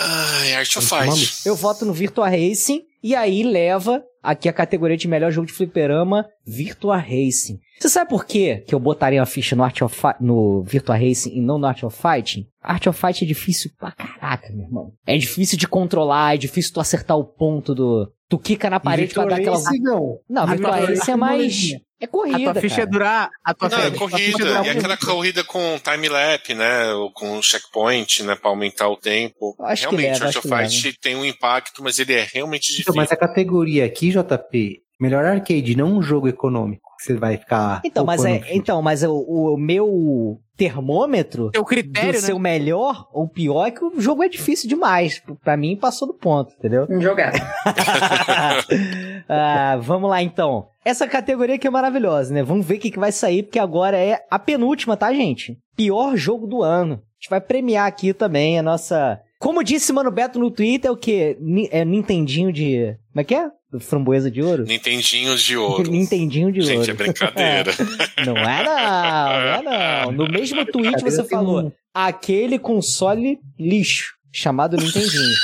Ai, Art of. Fight. Eu voto no Virtua Racing e aí leva aqui a categoria de melhor jogo de fliperama Virtua Racing. Você sabe por quê que eu botaria uma ficha no, Art of Fi- no Virtua Racing e não no Art of Fighting? Art of Fight é difícil pra caraca, meu irmão. É difícil de controlar, é difícil tu acertar o ponto do... Tu quica na parede pra dar aquela... não. Não, A Virtua tua- Racing é a mais... É corrida, a tua ficha cara. é durar. A tua, Não, é ficha corrida. durar E um- aquela corrida com time-lap, né? Ou com checkpoint, né? Pra aumentar o tempo. Acho que realmente, leva, leva. Fight tem um impacto, mas ele é realmente Então, difícil. mas a categoria aqui, JP, melhor arcade, não um jogo econômico. Que Você vai ficar. Então, mas, é, então, mas o, o meu termômetro do critério, né? seu melhor ou pior é que o jogo é difícil demais. Pra mim, passou do ponto, entendeu? Jogar. Ah, vamos lá, então. Essa categoria aqui é maravilhosa, né? Vamos ver o que, que vai sair, porque agora é a penúltima, tá, gente? Pior jogo do ano. A gente vai premiar aqui também a nossa... Como disse Mano Beto no Twitter, é o quê? Ni- É Nintendinho de... Como é que é? Framboesa de ouro? Nintendinhos de ouro. Nintendinho de Gente, ouro. é brincadeira. Não é não, não é não. No mesmo tweet você falou, um- aquele console lixo, chamado Nintendinho.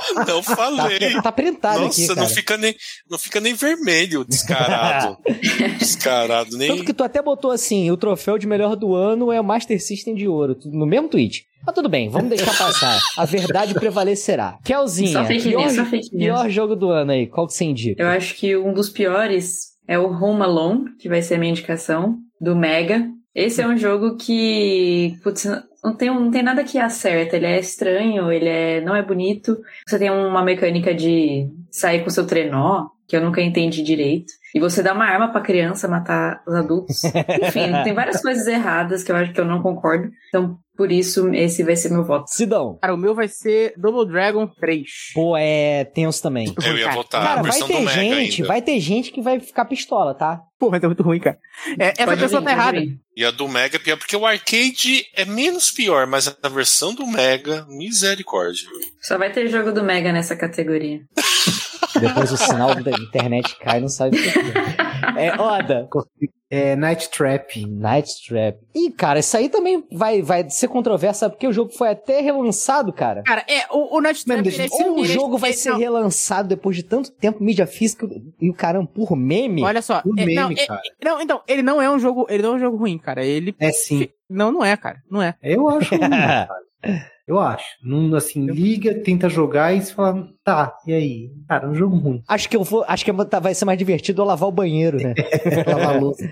não Tá, falei. tá printado Nossa, aqui, cara. não fica, nem, não fica nem vermelho, descarado. descarado, nem. Tanto que tu até botou assim, o troféu de melhor do ano é o Master System de ouro, no mesmo tweet. Mas tudo bem, vamos deixar passar. A verdade prevalecerá. Kelzinha, Só fake pior, news, só fake news. pior jogo do ano aí, qual que você indica? Eu acho que um dos piores é o Home Alone, que vai ser a minha indicação, do Mega. Esse é um jogo que, putz, não tem, não tem nada que acerta. Ele é estranho, ele é, não é bonito. Você tem uma mecânica de sair com seu trenó, que eu nunca entendi direito. E você dá uma arma pra criança matar os adultos. Enfim, tem várias coisas erradas que eu acho que eu não concordo. Então, por isso, esse vai ser meu voto. Sidão. Cara, o meu vai ser Double Dragon 3. Pô, é tenso também. Eu ia Cara, votar Cara, a vai versão ter do Mega gente, ainda. vai ter gente que vai ficar pistola, tá? Pô, mas é muito ruim, cara. É, essa Pode pessoa vir, tá errada. vir. E a do Mega é pior, porque o arcade é menos pior, mas a versão do Mega, misericórdia. Só vai ter jogo do Mega nessa categoria. Depois o sinal da internet cai, não sabe o que é. É, Oda. É Night Trap. Night Trap. Ih, cara, isso aí também vai, vai ser controverso, sabe? porque o jogo foi até relançado, cara. Cara, é, o, o Night Mano, Trap, deixa- ele é- Ou o é- jogo vai ser não, relançado depois de tanto tempo, mídia física e o caramba, por meme. Olha só. O é, meme, não, é- cara. não, então, ele não é um jogo. Ele não é um jogo ruim, cara. Ele. É sim. Não, não é, cara. Não é. Eu acho ruim, cara. Eu acho. Não, assim, liga, tenta jogar e você fala, tá, e aí? Cara, é um jogo ruim. Acho que eu vou. Acho que vai ser mais divertido eu lavar o banheiro, né? Lavar a louça.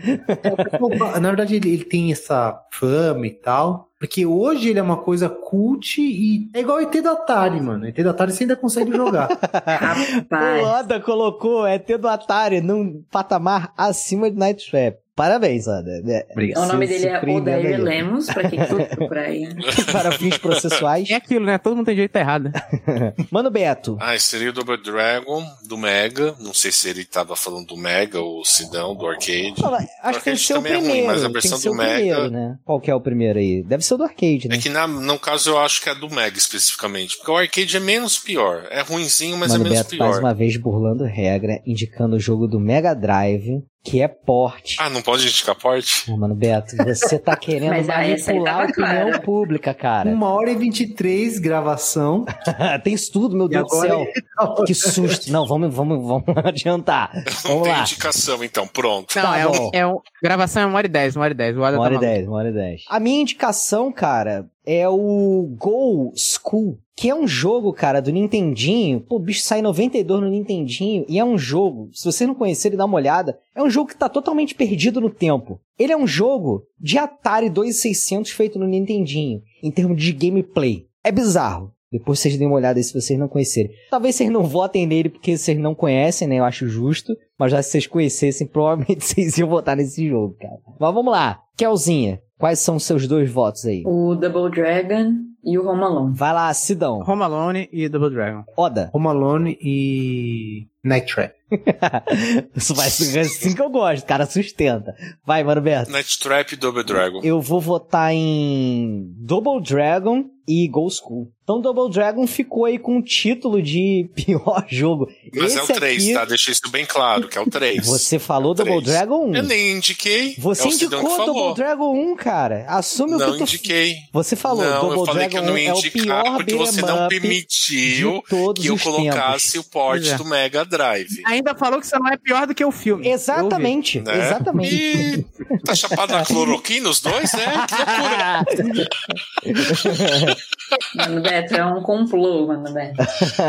Na verdade, ele, ele tem essa fama e tal. Porque hoje ele é uma coisa cult e é igual o ET da Atari, mano. ET da Atari você ainda consegue jogar. O Rapaz. Oda colocou ET do Atari num patamar acima de Night Trap. Parabéns, Oda. É, Obrigado. O nome Se dele é surpreendendo Odair aí. Lemos, pra quem for procurar aí. Para fins processuais. É aquilo, né? Todo mundo tem jeito errado. Mano Beto, Ah, esse seria o Double Dragon do Mega. Não sei se ele tava falando do Mega ou se não, do arcade. Fala, acho que tem que ser o também é ruim, primeiro. mas a tem que versão do Mega- primeiro, né? Qual que é o primeiro aí? Deve ser o do arcade, né? É que na, no caso eu acho que é do Mega especificamente. Porque o arcade é menos pior. É ruinzinho, mas Mano é menos Beto, mais pior. uma vez burlando regra, indicando o jogo do Mega Drive, que é porte. Ah, não pode indicar porte? Ah, Mano Beto, você tá querendo Mas, manipular a opinião clara. pública, cara. Uma hora e 23 gravação. Tem isso tudo, meu E Deus do céu. Que susto. Não, vamos, vamos, vamos adiantar. Não Vamos tem lá. indicação, então. Pronto. Não, Tá é, bom. um, é um. Gravação é uma hora e dez, uma hora e dez. Ada Uma hora e tá dez, uma hora e dez. A minha indicação, cara, é o Go School, que é um jogo, cara, do Nintendinho. Pô, o bicho sai em 92 no Nintendinho e é um jogo, se vocês não conhecerem, dá uma olhada, é um jogo que tá totalmente perdido no tempo. Ele é um jogo de Atari 2600 feito no Nintendinho, em termos de gameplay. É bizarro. Depois vocês deem uma olhada aí se vocês não conhecerem. Talvez vocês não votem nele porque vocês não conhecem, né? Eu acho justo. Mas já se vocês conhecessem, provavelmente vocês iam votar nesse jogo, cara. Mas vamos lá. Kelzinha, quais são os seus dois votos aí? O Double Dragon e o Home Alone. Vai lá, Sidão. Home Alone e Double Dragon. Oda. Home Alone e Night Trap. Isso vai ser assim que eu gosto. Cara, sustenta. Vai, mano Beto. Night Trap e Double Dragon. Eu vou votar em Double Dragon e Go School. Então Double Dragon ficou aí com o título de pior jogo. Mas é Esse o 3, aqui, tá? Deixa isso bem claro, que é o 3. Você falou Double Três. Dragon 1. Eu nem indiquei. Você é o indicou que falou. Double Dragon 1, cara. Assume o Não que tu... indiquei. Você falou, não, Double eu falei Dragon que eu não 1 ia é o indicar pior porque você não permitiu que eu colocasse tempos. o porte é. do Mega Drive. Ainda falou que isso não é pior do que o filme. Exatamente, Né? exatamente. Ih, tá chapado na cloroquina os dois, né? Que loucura. Mano Beto, é um complô, Mano Beto.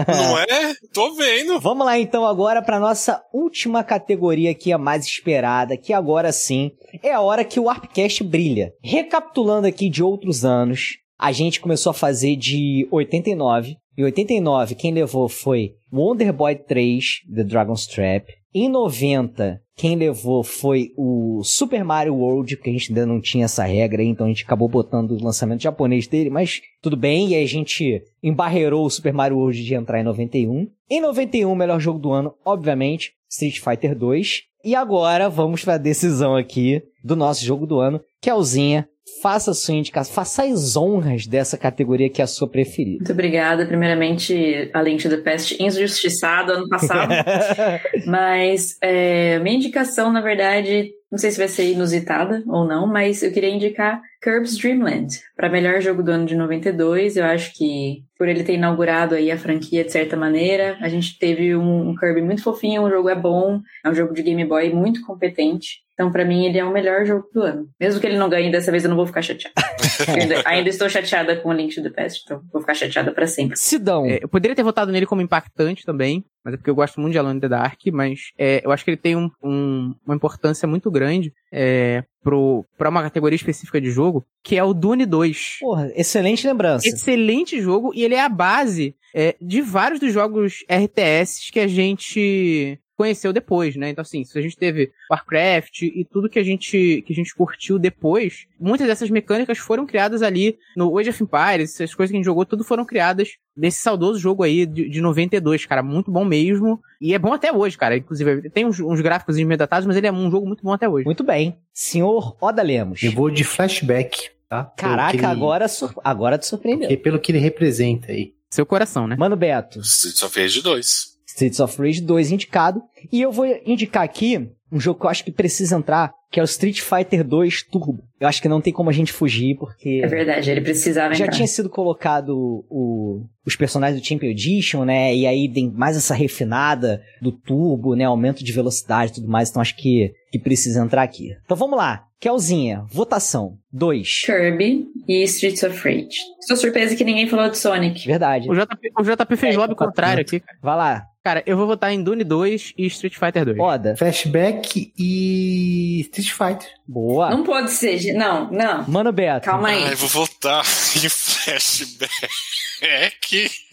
Não é? Tô vendo. Vamos lá então agora para nossa última categoria que é a mais esperada, que agora sim é a hora que o Warpcast brilha. Recapitulando aqui de outros anos, a gente começou a fazer de 89. Em 89, quem levou foi Wonder Boy 3, The Dragon's Trap. Em 90, quem levou foi o Super Mario World, porque a gente ainda não tinha essa regra, então a gente acabou botando o lançamento japonês dele, mas tudo bem, e aí a gente embarreirou o Super Mario World de entrar em 91. Em 91, o melhor jogo do ano, obviamente, Street Fighter 2. E agora vamos para a decisão aqui do nosso jogo do ano, Kelzinha. Faça a sua indicação, faça as honras dessa categoria que é a sua preferida. Muito obrigada. Primeiramente, a Link to the Past injustiçado ano passado. Mas é, minha indicação, na verdade, não sei se vai ser inusitada ou não, mas eu queria indicar Curbs Dream Land para melhor jogo do ano de 92. Eu acho que por ele ter inaugurado aí a franquia de certa maneira, a gente teve um, um Kirby muito fofinho, o jogo é bom, é um jogo de Game Boy muito competente. Então, pra mim, ele é o melhor jogo do ano. Mesmo que ele não ganhe, dessa vez eu não vou ficar chateada. Ainda, ainda estou chateada com o Link to the Past, então vou ficar chateada pra sempre. Sidão, É, eu poderia ter votado nele como impactante também, mas é porque eu gosto muito de Alone in the Dark, mas é, eu acho que ele tem um- um- uma importância muito grande é, pro, pra uma categoria específica de jogo, que é o Dune 2. porra, excelente lembrança. Excelente jogo, e ele é a base é, de vários dos jogos RTS que a gente conheceu depois, né? Então, assim, se a gente teve Warcraft e tudo que a gente que a gente curtiu depois, muitas dessas mecânicas foram criadas ali no Age of Empires, essas coisas que a gente jogou, tudo foram criadas desse saudoso jogo aí de, de 92, cara, muito bom mesmo. E é bom até hoje, cara. Inclusive, tem uns, uns gráficos meio datados, mas ele é um jogo muito bom até hoje. Muito bem. Senhor Oda Lemos. Eu vou de flashback, tá? Caraca, ele- agora, sur- agora te surpreendeu. que- Pelo que ele representa aí. Seu coração, né? Mano Beto, Street of Rage 2. Streets of Rage 2 indicado. E eu vou indicar aqui um jogo que eu acho que precisa entrar, que é o Street Fighter 2 Turbo. Eu acho que não tem como a gente fugir, porque É verdade, ele precisava já entrar. tinha sido colocado o- os personagens do Champion Edition, né? E aí tem mais essa refinada do turbo, né? Aumento de velocidade e tudo mais. Então acho que, que precisa entrar aqui. Então vamos lá. Kelzinha, votação. 2. Kirby e Streets of Rage. Estou surpresa que ninguém falou de Sonic. Verdade. O JP, o JP fez É, lobby quatro contrário aqui, cara. Vai lá. Cara, eu vou votar em Dune 2 e Street Fighter 2. Oda. Flashback e Street Fighter. Boa. Não pode ser, gente. Não, não. Mano Beto. Calma aí. Ai, vou votar em flashback.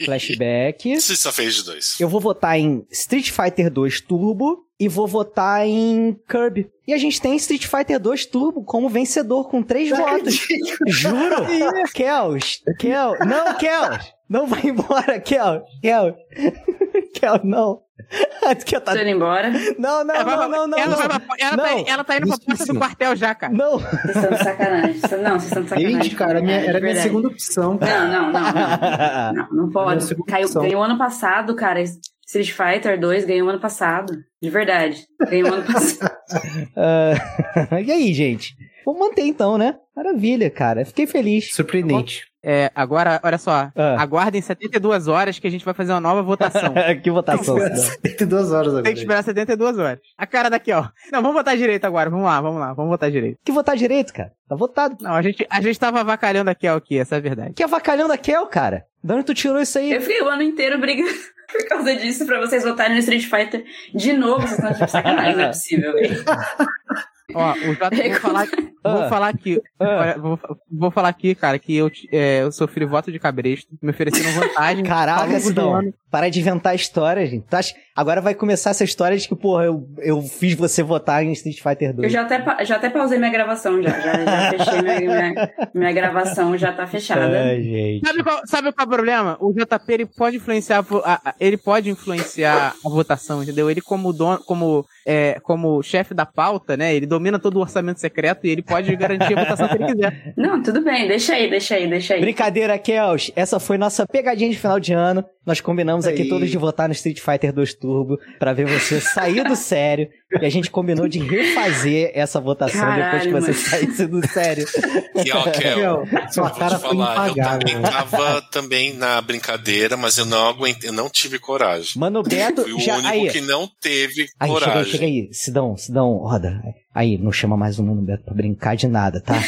Flashback. Street of Rage 2. Eu vou votar em Street Fighter 2 Turbo e vou votar em Kirby. E a gente tem Street Fighter 2 Turbo como vencedor com três votos. Juro? Kels, Kel, não, Kels, não vai embora, Kel, Kel, Kel, não. Que tá... Tô indo embora. Não, não, Ela, não, não, não. ela, não. vai ela, tá, Não. ela tá indo pra porta do quartel já, cara. Não. Vocês estão de sacanagem. Não, vocês estão de sacanagem. Gente, cara, minha- De era a minha segunda opção. cara. Não, não, não. Não, não, não pode. segunda Caiu, opção. ganhou ano passado, cara. Street Fighter 2 ganhou ano passado. De verdade. Ganhou ano passado. Ah, e aí, gente? Vamos manter então, né? Maravilha, cara. Fiquei feliz. Surpreendente. É, agora, olha só. Ah. Aguardem 72 horas que a gente vai fazer uma nova votação. que votação. Tem que esperar 72 horas agora. Tem que esperar 72 horas. A cara daqui, ó. Não, vamos votar direito agora. Vamos lá, vamos lá. Vamos votar direito. Que votar direito, cara. Tá votado. Não, a gente, a gente tava avacalhando aqui, ó, aqui, essa é a verdade. Que avacalhando a Kel, cara. De onde tu tirou isso aí? Eu fiquei o ano inteiro brigando por causa disso pra vocês votarem no Street Fighter de novo. Vocês estão de sacanagem, não é possível. Ó, o Jota, vou falar, vou Ah. falar aqui, Ah. vou, vou falar aqui, cara, que eu, é, eu sofri voto de cabresto, me ofereceram vantagem. Caraca, ao longo do ano. Para de inventar história, gente. Tu acha- Agora vai começar essa história de que, porra, eu, eu fiz você votar em Street Fighter 2. Eu já até, já até pausei minha gravação, já. Já, já fechei minha, minha, minha gravação, já tá fechada. Ai, gente. Sabe qual, sabe qual é o problema? O JP ele pode influenciar, a- ele pode influenciar a votação, entendeu? Ele como dono, como é, como chefe da pauta, né? Ele domina todo o orçamento secreto e ele pode garantir a votação que ele quiser. Não, tudo bem, deixa aí, deixa aí, deixa aí. Brincadeira, Kels. Essa foi nossa pegadinha de final de ano. Nós combinamos aqui Aí. todos de votar no Street Fighter 2 Turbo pra ver você sair do sério. E a gente combinou de refazer essa votação depois que Caralho, você mano. saísse do sério. E ó, Kel, Kel, sua cara te foi falar, eu impagável. também tava também na brincadeira, mas eu não aguentei, eu não tive coragem. Mano, Beto, Fui o já. único Aí, que não teve aí, chega aí, coragem. chega aí. Sidão, Sidão, roda. Aí, não chama mais o Mano Beto pra brincar de nada, tá?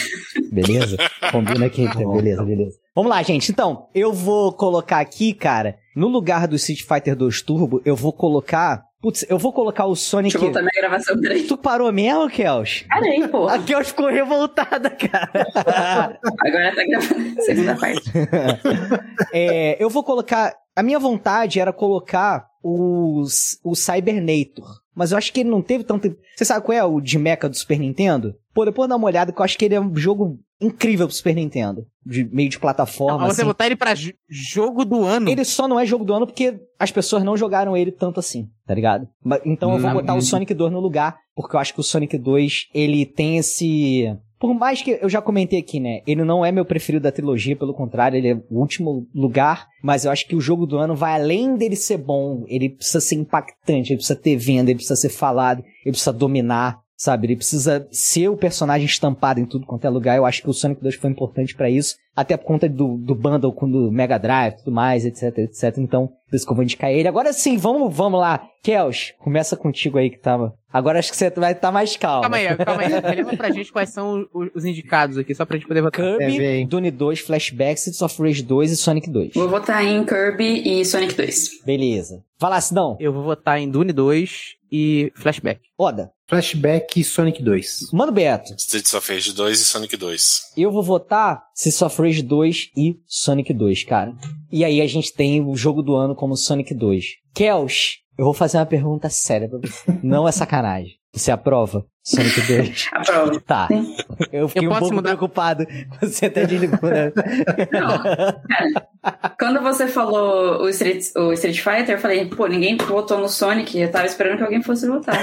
Beleza? Combina aqui, tá? beleza, beleza. Vamos lá, gente. Então, eu vou colocar aqui, cara, no lugar do Street Fighter 2 Turbo, eu vou colocar. Putz, eu vou colocar o Sonic. Deixa eu voltar minha gravação, peraí. Tu parou mesmo, Kels? Parei, pô. A Kels ficou revoltada, cara. Agora tá gravando a segunda parte. É, eu vou colocar. A minha vontade era colocar os, o Cybernator. Mas eu acho que ele não teve tanto. Você sabe qual é o de mecha do Super Nintendo? Pô, depois dá uma olhada que eu acho que ele é um jogo incrível pro Super Nintendo. De meio de plataforma. Mas você assim. botar ele pra jo- jogo do ano. Ele só não é jogo do ano porque as pessoas não jogaram ele tanto assim, tá ligado? Então eu vou Hum. botar o Sonic 2 no lugar, porque eu acho que o Sonic 2, ele tem esse... Por mais que eu já comentei aqui, né? Ele não é meu preferido da trilogia, pelo contrário, ele é o último lugar, mas eu acho que o jogo do ano vai além dele ser bom, ele precisa ser impactante, ele precisa ter venda, ele precisa ser falado, ele precisa dominar, sabe? Ele precisa ser o personagem estampado em tudo quanto é lugar. Eu acho que o Sonic 2 foi importante pra isso, até por conta do, do bundle com o Mega Drive e tudo mais, etc, etc. Então, por isso que eu vou indicar ele. Agora sim, vamos, vamos lá. Kels, começa contigo aí que tava. Agora acho que você vai estar mais calmo. Calma aí, calma aí. Relembra pra gente quais são os, os indicados aqui, só pra gente poder votar. Kirby, É. Dune 2, Flashback, Streets of Rage 2 e Sonic 2. Vou votar em Kirby e Sonic 2. Beleza. Vai lá, Sidão. Eu vou votar em Dune 2 e Flashback. Oda. Flashback e Sonic 2. Mano Beto. Streets of Rage 2 e Sonic 2. Eu vou votar Streets of Rage 2 e Sonic 2, cara. E aí a gente tem o jogo do ano como Sonic 2. Kels, eu vou fazer uma pergunta séria pra você. Não é sacanagem. Você aprova Sonic 2? Aprovo. Tá. Eu fiquei Eu um pouco mudar? preocupado. Você até desligou, né? Não, quando você falou o Street, o Street Fighter, eu falei, pô, ninguém votou no Sonic, eu tava esperando que alguém fosse votar.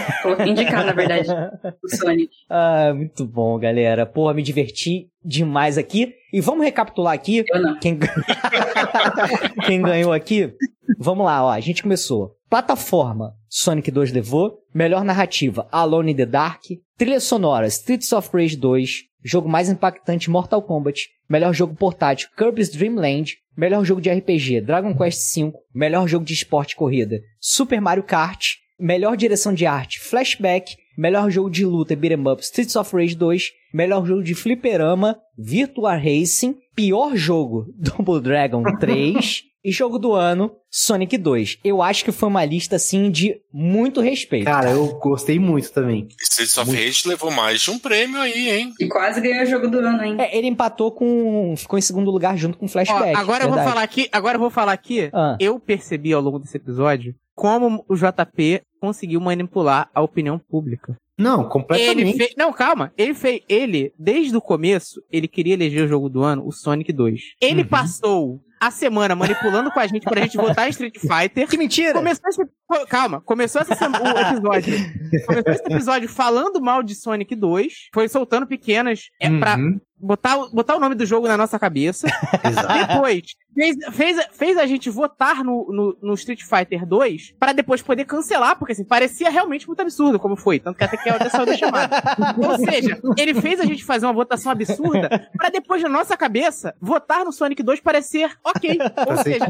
Indicar, na verdade, o Sonic. Ah, muito bom, galera. Porra, me diverti demais aqui. E vamos recapitular aqui. Eu não. Quem, Quem ganhou aqui? Vamos lá, ó. A gente começou. Plataforma, Sonic 2 levou. Melhor narrativa, Alone in the Dark. Trilha sonora, Streets of Rage 2. Jogo mais impactante, Mortal Kombat. Melhor jogo portátil, Kirby's Dream Land. Melhor jogo de RPG, Dragon Quest V. Melhor jogo de esporte corrida, Super Mario Kart. Melhor direção de arte, Flashback. Melhor jogo de luta, Beat'em Up, Streets of Rage 2. Melhor jogo de fliperama, Virtua Racing. Pior jogo, Double Dragon 3. e jogo do ano, Sonic 2. Eu acho que foi uma lista, assim, de muito respeito. Cara, eu gostei muito também. Streets of Rage levou mais de um prêmio aí, hein? E quase ganhou o jogo do ano, hein? É, ele empatou com... Ficou em segundo lugar junto com Ó, Flashback. agora eu vou falar aqui, agora eu vou falar aqui. Ah. Eu percebi ao longo desse episódio como o JP conseguiu manipular a opinião pública. Não, Ele completamente. fez. Não, calma. Ele fez. Ele, desde o começo, ele queria eleger o jogo do ano, o Sonic 2. Ele Uhum. passou a semana manipulando com a gente pra gente votar em Street Fighter. Que mentira! Começou esse, calma, começou esse sem- o episódio. começou esse episódio falando mal de Sonic 2. Foi soltando pequenas. É pra Uhum, botar, o- botar o nome do jogo na nossa cabeça. exato. Depois, fez, fez, fez a gente votar no, no, no Street Fighter 2 pra depois poder cancelar, porque assim, parecia realmente muito absurdo como foi. Tanto que até que até saiu da chamada. Ou seja, ele fez a gente fazer uma votação absurda pra depois, na nossa cabeça, votar no Sonic 2 parecer ok. Ou seja,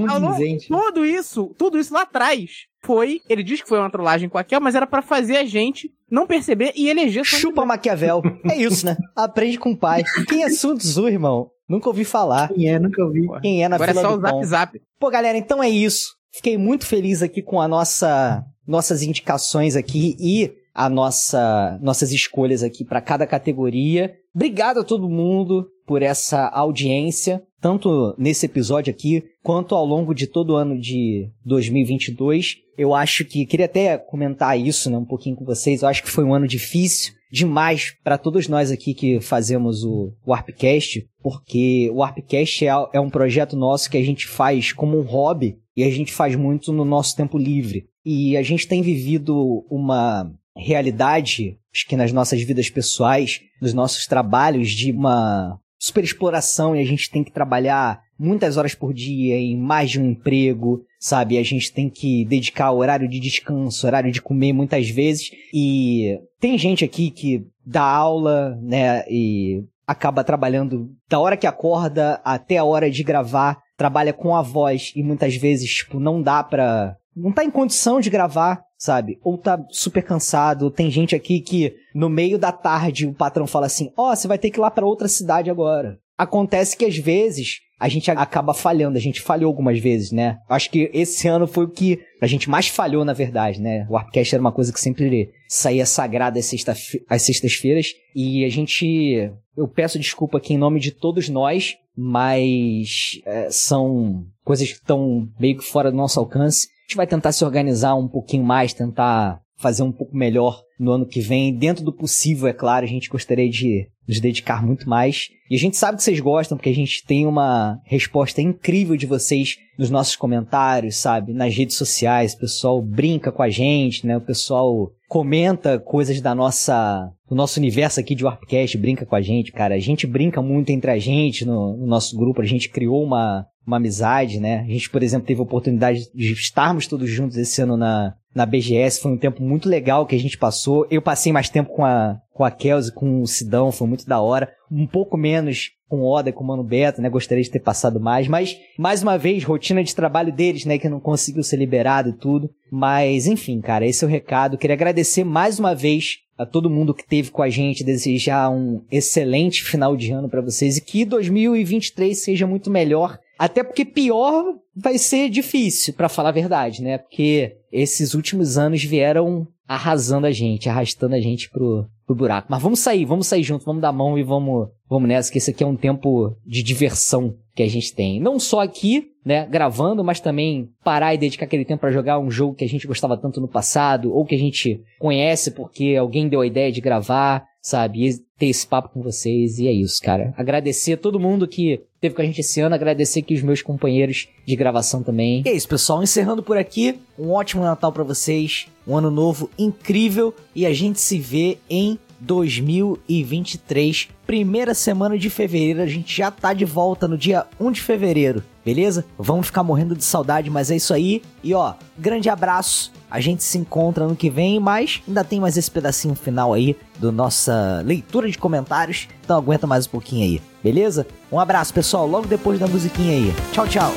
tudo isso, tudo isso lá atrás foi, ele diz que foi uma trollagem com a Kel, mas era pra fazer a gente não perceber e eleger Chupa Maquiavel. É isso, né? Aprende com o pai. Quem é Sun Tzu, irmão? Nunca ouvi falar. Quem é, nunca ouvi. Quem é na Agora é fila só o Zap. Zap. Pô, galera, então é isso. Fiquei muito feliz aqui com a nossa nossas indicações aqui e a nossa nossas escolhas aqui para cada categoria. Obrigado a todo mundo por essa audiência, tanto nesse episódio aqui quanto ao longo de todo o ano de 2022. Eu acho que queria até comentar isso, né, um pouquinho com vocês. Eu acho que foi um ano difícil demais para todos nós aqui que fazemos o Warpcast, porque o Warpcast é, é um projeto nosso que a gente faz como um hobby e a gente faz muito no nosso tempo livre. E a gente tem vivido uma realidade, acho que nas nossas vidas pessoais, nos nossos trabalhos, de uma super exploração e a gente tem que trabalhar muitas horas por dia em mais de um emprego, sabe? A gente tem que dedicar horário de descanso, horário de comer muitas vezes. E tem gente aqui que dá aula, né? E acaba trabalhando da hora que acorda até a hora de gravar, trabalha com a voz e muitas vezes, tipo, não dá pra. Não tá em condição de gravar, sabe? Ou tá super cansado. Tem gente aqui que no meio da tarde o patrão fala assim: Ó, você vai ter que ir lá pra outra cidade agora. Acontece que às vezes a gente acaba falhando, a gente falhou algumas vezes, né? Acho que esse ano foi o que a gente mais falhou, na verdade, né? O Warpcast era uma coisa que sempre saía sagrada às sexta- às sextas-feiras. E a gente. Eu peço desculpa aqui em nome de todos nós, mas é, são coisas que estão meio que fora do nosso alcance. Gente vai tentar se organizar um pouquinho mais, tentar fazer um pouco melhor no ano que vem. Dentro do possível, é claro, a gente gostaria de nos dedicar muito mais. E a gente sabe que vocês gostam, porque a gente tem uma resposta incrível de vocês nos nossos comentários, sabe? Nas redes sociais, o pessoal brinca com a gente, né? O pessoal comenta coisas da nossa do nosso universo aqui de Warpcast, brinca com a gente, cara. A gente brinca muito entre a gente no, no nosso grupo, a gente criou uma, uma amizade, né? A gente, por exemplo, teve a oportunidade de estarmos todos juntos esse ano na, na BGS, foi um tempo muito legal que a gente passou. Eu passei mais tempo com a, com a Kelsey, com o Sidão, foi muito da hora. Um pouco menos com o Oda, com o Mano Beto, né? Gostaria de ter passado mais, mas, mais uma vez, rotina de trabalho deles, né? Que não conseguiu ser liberado e tudo. Mas, enfim, cara, esse é o recado. Queria agradecer mais uma vez a todo mundo que teve com a gente, desejar um excelente final de ano para vocês e que 2023 seja muito melhor. Até porque pior vai ser difícil, para falar a verdade, né? Porque esses últimos anos vieram arrasando a gente, arrastando a gente pro, pro buraco. Mas vamos sair, vamos sair junto, vamos dar mão e vamos, vamos nessa, que esse aqui é um tempo de diversão que a gente tem. Não só aqui, né, gravando, mas também parar e dedicar aquele tempo para jogar um jogo que a gente gostava tanto no passado, ou que a gente conhece porque alguém deu a ideia de gravar, sabe? E ter esse papo com vocês, e é isso, cara. Agradecer a todo mundo que teve com a gente esse ano, agradecer aqui os meus companheiros de gravação também. E é isso, pessoal, encerrando por aqui, um ótimo Natal para vocês, um ano novo incrível, e a gente se vê em 2023, primeira semana de fevereiro, a gente já tá de volta no dia 1 de fevereiro, beleza? Vamos ficar morrendo de saudade, mas é isso aí. E ó, grande abraço. A gente se encontra ano que vem, mas ainda tem mais esse pedacinho final aí do nossa leitura de comentários. Então aguenta mais um pouquinho aí, beleza? Um abraço, pessoal, logo depois da musiquinha aí. Tchau, tchau.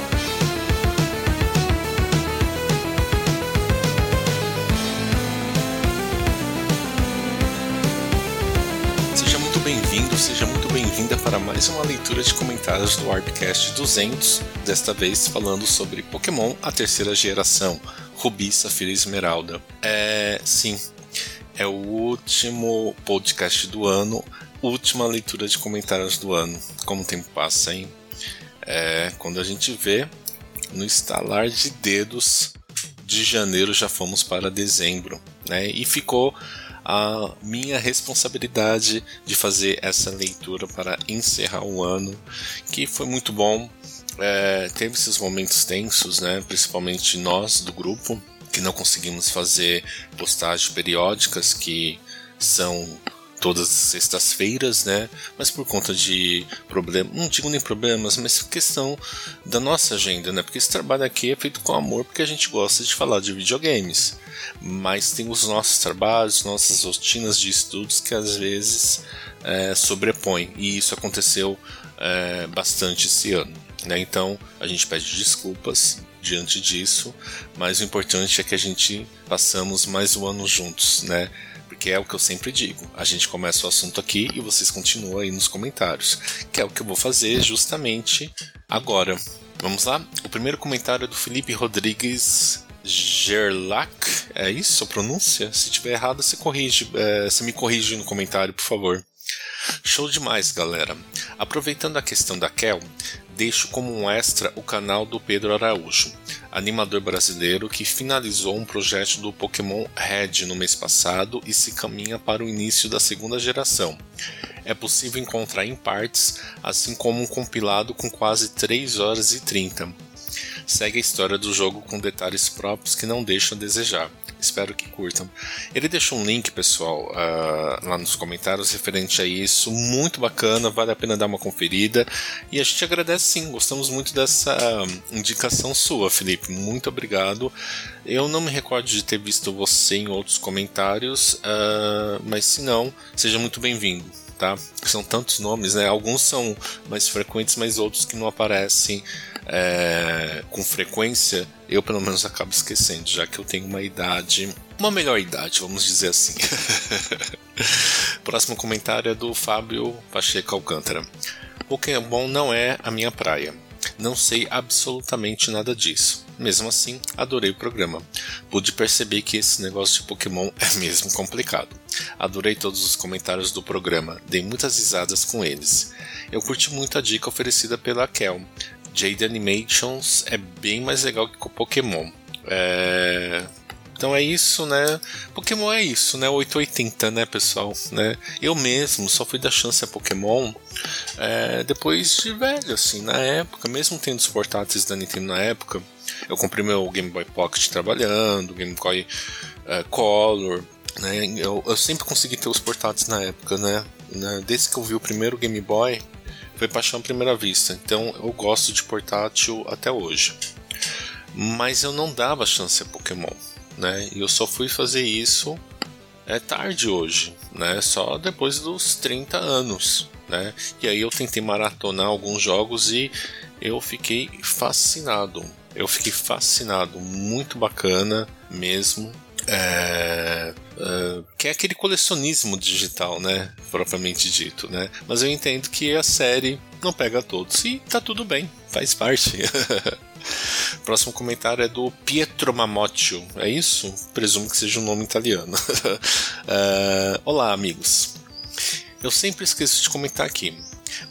Seja muito bem-vinda para mais uma leitura de comentários do Warpcast 200, desta vez falando sobre Pokémon, a terceira geração, Rubi, Safira e Esmeralda. É, sim, é o último podcast do ano, última leitura de comentários do ano. Como o tempo passa, hein? É, quando a gente vê, no estalar de dedos, de janeiro já fomos para dezembro, né? E ficou a minha responsabilidade de fazer essa leitura para encerrar o ano, que foi muito bom. É, teve esses momentos tensos, né? Principalmente nós do grupo, que não conseguimos fazer postagens periódicas que são todas as sextas-feiras, né? Mas por conta de problemas, não digo nem problemas, mas questão da nossa agenda, né? Porque esse trabalho aqui é feito com amor porque a gente gosta de falar de videogames. Mas tem os nossos trabalhos, nossas rotinas de estudos que às vezes é, sobrepõem. E isso aconteceu é, bastante esse ano. Né? Então a gente pede desculpas diante disso, mas o importante é que a gente passamos mais um ano juntos, né? Porque é o que eu sempre digo. A gente começa o assunto aqui e vocês continuam aí nos comentários, que é o que eu vou fazer justamente agora. Vamos lá? O primeiro comentário é do Felipe Rodrigues Gerlach. É isso a pronúncia? Se tiver errado, você corrige, é, você me corrige no comentário, por favor. Show demais, galera. Aproveitando a questão da Kel, deixo como um extra o canal do Pedro Araújo, animador brasileiro que finalizou um projeto do Pokémon Red no mês passado e se caminha para o início da segunda geração. É possível encontrar em partes, assim como um compilado com quase 3 horas e 30. Segue a história do jogo com detalhes próprios que não deixam a desejar. Espero que curtam. Ele deixou um link, pessoal, uh, lá nos comentários referente a isso. Muito bacana, vale a pena dar uma conferida. E a gente agradece sim, gostamos muito dessa indicação sua, Felipe. Muito obrigado. Eu não me recordo de ter visto você em outros comentários, uh, mas se não, seja muito bem-vindo. Tá? São tantos nomes, né? Alguns são mais frequentes, mas outros que não aparecem é, com frequência, eu pelo menos acabo esquecendo, já que eu tenho uma idade, uma melhor idade, vamos dizer assim. Próximo comentário é do Fábio Pacheco Alcântara. Pokémon não é a minha praia. Não sei absolutamente nada disso. Mesmo assim, adorei o programa. Pude perceber que esse negócio de Pokémon é mesmo complicado. Adorei todos os comentários do programa, dei muitas risadas com eles. Eu curti muito a dica oferecida pela Kel, Jade Animations é bem mais legal que o Pokémon. É... Então é isso, né? Pokémon é isso, né? 880, né, pessoal? Né? Eu mesmo só fui dar chance a Pokémon é, depois de velho, assim, na época, mesmo tendo os portáteis da Nintendo na época, eu comprei meu Game Boy Pocket trabalhando, Game Boy é, Color, né? Eu, eu, sempre consegui ter os portáteis na época, né? Desde que eu vi o primeiro Game Boy, foi paixão à primeira vista. Então eu gosto de portátil até hoje. Mas eu não dava chance a Pokémon, né? E eu só fui fazer isso é tarde hoje, né? Só depois dos 30 anos, né? E aí eu tentei maratonar alguns jogos e eu fiquei fascinado. Eu fiquei fascinado, muito bacana mesmo. É, é, que é aquele colecionismo digital, né? Propriamente dito, né? Mas eu entendo que a série não pega todos. E tá tudo bem, faz parte. Próximo comentário é do Pietro Mamocchio. É isso? Presumo que seja um nome italiano. uh, olá, amigos. Eu sempre esqueço de comentar aqui,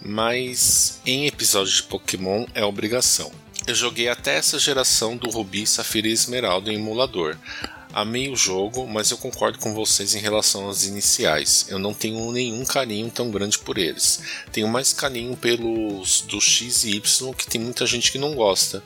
mas em episódios de Pokémon é obrigação. Eu joguei até essa geração do Rubi, Safira e Esmeralda em emulador. Amei o jogo, mas eu concordo com vocês em relação aos iniciais. Eu não tenho nenhum carinho tão grande por eles. Tenho mais carinho pelos do X e Y, que tem muita gente que não gosta.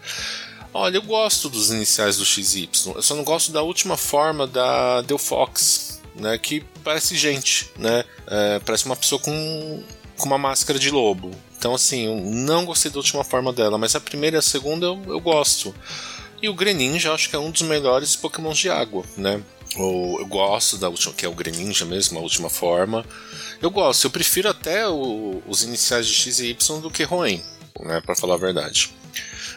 Olha, eu gosto dos iniciais do X e Y. Eu só não gosto da última forma da Del Fox, né? Que parece gente, né? É, parece uma pessoa com, com uma máscara de lobo. Então, assim, eu não gostei da última forma dela, mas a primeira e a segunda eu, eu gosto. E o Greninja acho que é um dos melhores Pokémons de água, né? eu gosto da última, que é o Greninja mesmo, a última forma. Eu gosto, eu prefiro até o, os iniciais de X e Y do que Roen, né, para falar a verdade